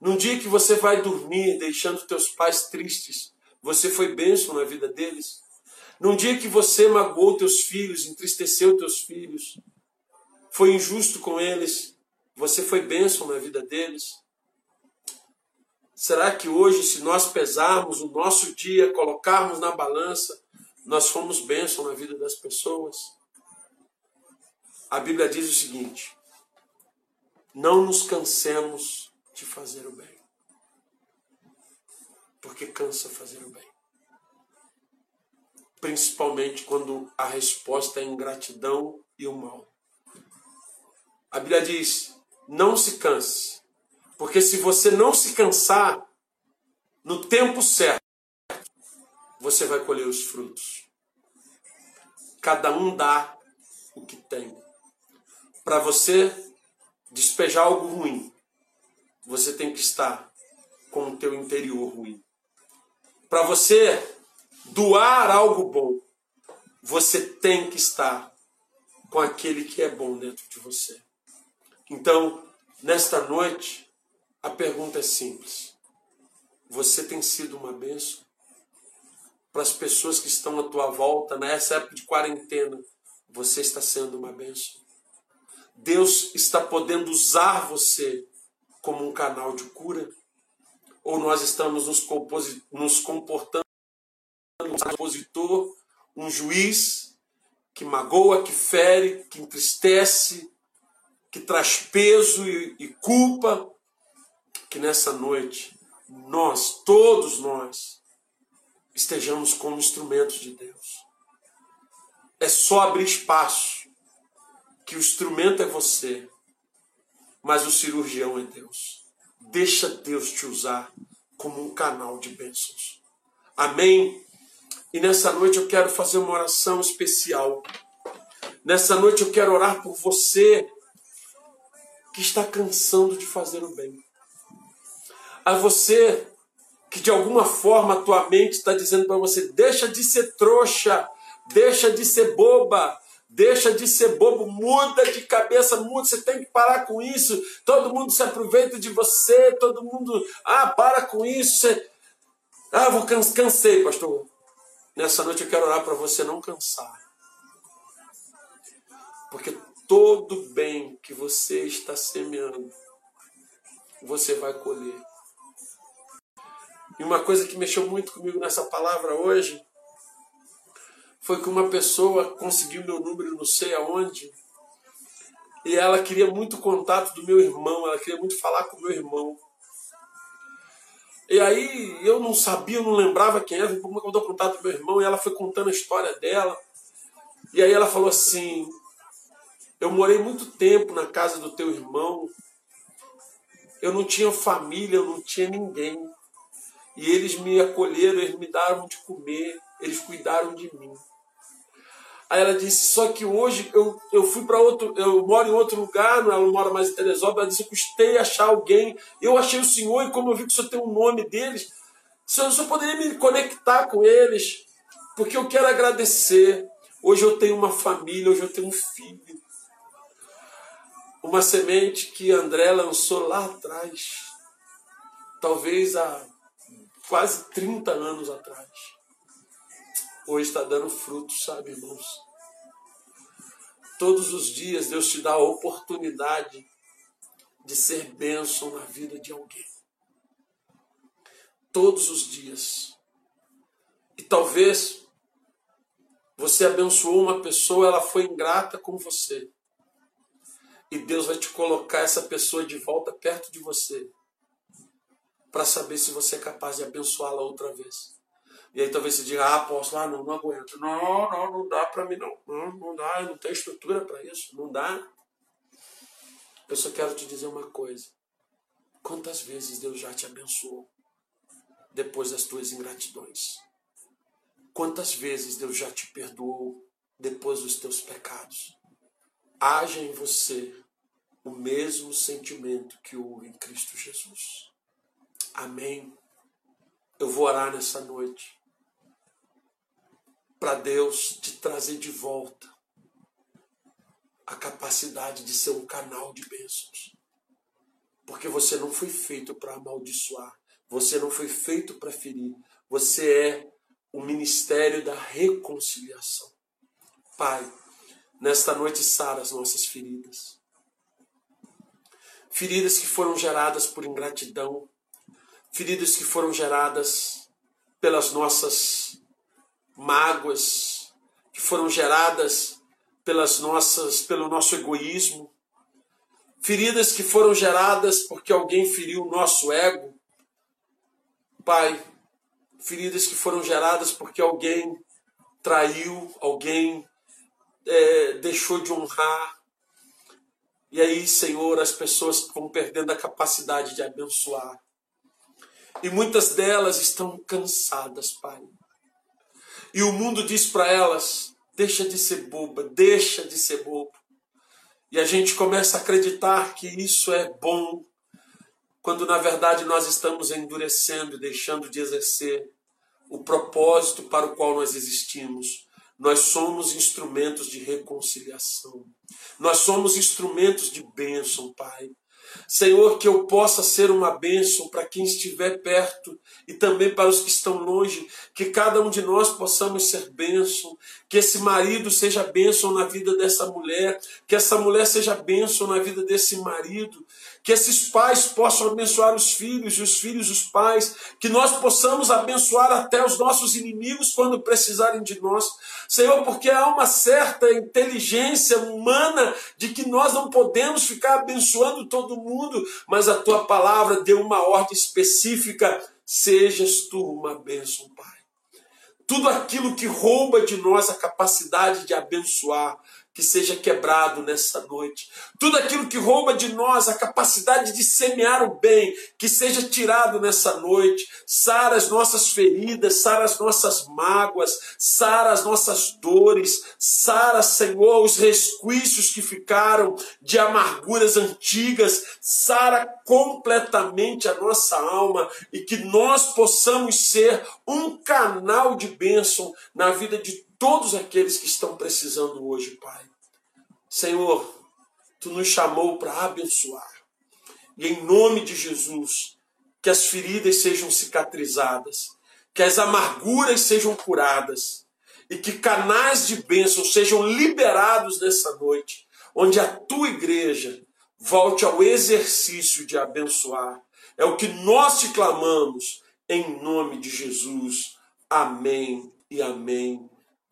[SPEAKER 2] Num dia que você vai dormir deixando teus pais tristes, você foi bênção na vida deles? Num dia que você magoou teus filhos, entristeceu teus filhos, foi injusto com eles, você foi bênção na vida deles? Será que hoje, se nós pesarmos o nosso dia, colocarmos na balança, nós fomos bênção na vida das pessoas? A Bíblia diz o seguinte: não nos cansemos de fazer o bem, porque cansa fazer o bem principalmente quando a resposta é ingratidão e o mal. A Bíblia diz: não se canse, porque se você não se cansar, no tempo certo, você vai colher os frutos. Cada um dá o que tem. Para você despejar algo ruim, você tem que estar com o teu interior ruim. Para você doar algo bom, você tem que estar com aquele que é bom dentro de você. Então, nesta noite, a pergunta é simples: você tem sido uma bênção para as pessoas que estão à tua volta nessa época de quarentena? Você está sendo uma bênção. Deus está podendo usar você como um canal de cura? Ou nós estamos nos, comportando um opositor, um juiz que magoa, que fere, que entristece, que traz peso e, e culpa, que nessa noite nós, todos nós, estejamos como instrumentos de Deus. É só abrir espaço, que o instrumento é você, mas o cirurgião é Deus. Deixa Deus te usar como um canal de bênçãos. Amém? E nessa noite eu quero fazer uma oração especial. Nessa noite eu quero orar por você que está cansando de fazer o bem. A você que de alguma forma a tua mente está dizendo para você: deixa de ser trouxa, deixa de ser boba, Deixa de ser bobo, muda de cabeça, muda. Você tem que parar com isso. Todo mundo se aproveita de você, todo mundo. Ah, para com isso. Você... Ah, vou cansei, pastor. Nessa noite eu quero orar para você não cansar. Porque todo bem que você está semeando, você vai colher. E uma coisa que mexeu muito comigo nessa palavra hoje foi que uma pessoa conseguiu meu número não sei aonde e ela queria muito contato do meu irmão, ela queria muito falar com o meu irmão. E aí eu não sabia, eu não lembrava quem era, como eu dou contato do meu irmão, e ela foi contando a história dela. E aí ela falou assim: Eu morei muito tempo na casa do teu irmão, eu não tinha família, eu não tinha ninguém. E eles me acolheram, eles me deram de comer, eles cuidaram de mim. Aí ela disse, só que hoje eu, eu fui para outro, eu moro em outro lugar, ela não mora mais em Teresópolis, ela disse, eu custei achar alguém, eu achei o senhor e como eu vi que o senhor tem o nome deles, o senhor, o senhor poderia me conectar com eles, porque eu quero agradecer. Hoje eu tenho uma família, hoje eu tenho um filho. Uma semente que André lançou lá atrás, talvez há quase 30 anos atrás hoje está dando fruto, sabe, irmãos? Todos os dias Deus te dá a oportunidade de ser bênção na vida de alguém. Todos os dias. E talvez você abençoou uma pessoa, ela foi ingrata com você. E Deus vai te colocar essa pessoa de volta perto de você para saber se você é capaz de abençoá-la outra vez. E aí talvez você diga, ah, posso lá, não, não aguento. Não, não, não dá para mim não. Não, não dá, eu não tenho estrutura para isso. Não dá. Eu só quero te dizer uma coisa. Quantas vezes Deus já te abençoou depois das tuas ingratidões? Quantas vezes Deus já te perdoou depois dos teus pecados? Haja em você o mesmo sentimento que houve em Cristo Jesus. Amém. Eu vou orar nessa noite para Deus te trazer de volta a capacidade de ser um canal de bênçãos. Porque você não foi feito para amaldiçoar, você não foi feito para ferir, você é o ministério da reconciliação. Pai, nesta noite sara as nossas feridas. Feridas que foram geradas por ingratidão, feridas que foram geradas pelas nossas mágoas que foram geradas pelas nossas, pelo nosso egoísmo, feridas que foram geradas porque alguém feriu o nosso ego. Pai, feridas que foram geradas porque alguém traiu, alguém é, deixou de honrar. E aí, Senhor, as pessoas vão perdendo a capacidade de abençoar. E muitas delas estão cansadas, Pai. E o mundo diz para elas: deixa de ser boba, deixa de ser bobo. E a gente começa a acreditar que isso é bom, quando na verdade nós estamos endurecendo deixando de exercer o propósito para o qual nós existimos. Nós somos instrumentos de reconciliação. Nós somos instrumentos de bênção, Pai. Senhor, que eu possa ser uma bênção para quem estiver perto e também para os que estão longe, que cada um de nós possamos ser bênção, que esse marido seja bênção na vida dessa mulher, que essa mulher seja bênção na vida desse marido, que esses pais possam abençoar os filhos e os filhos os pais, que nós possamos abençoar até os nossos inimigos quando precisarem de nós. Senhor, porque há uma certa inteligência humana de que nós não podemos ficar abençoando todo mundo, mas a tua palavra deu uma ordem específica: sejas tu uma bênção, Pai. Tudo aquilo que rouba de nós a capacidade de abençoar, que seja quebrado nessa noite. Tudo aquilo que rouba de nós a capacidade de semear o bem, que seja tirado nessa noite. Sara as nossas feridas, sara as nossas mágoas, sara as nossas dores, sara, Senhor, os resquícios que ficaram de amarguras antigas, sara completamente a nossa alma e que nós possamos ser um canal de bênção na vida de todos aqueles que estão precisando hoje, Pai. Senhor, tu nos chamou para abençoar. E em nome de Jesus, que as feridas sejam cicatrizadas, que as amarguras sejam curadas e que canais de bênção sejam liberados nessa noite, onde a tua igreja volte ao exercício de abençoar. É o que nós te clamamos em nome de Jesus. Amém e amém.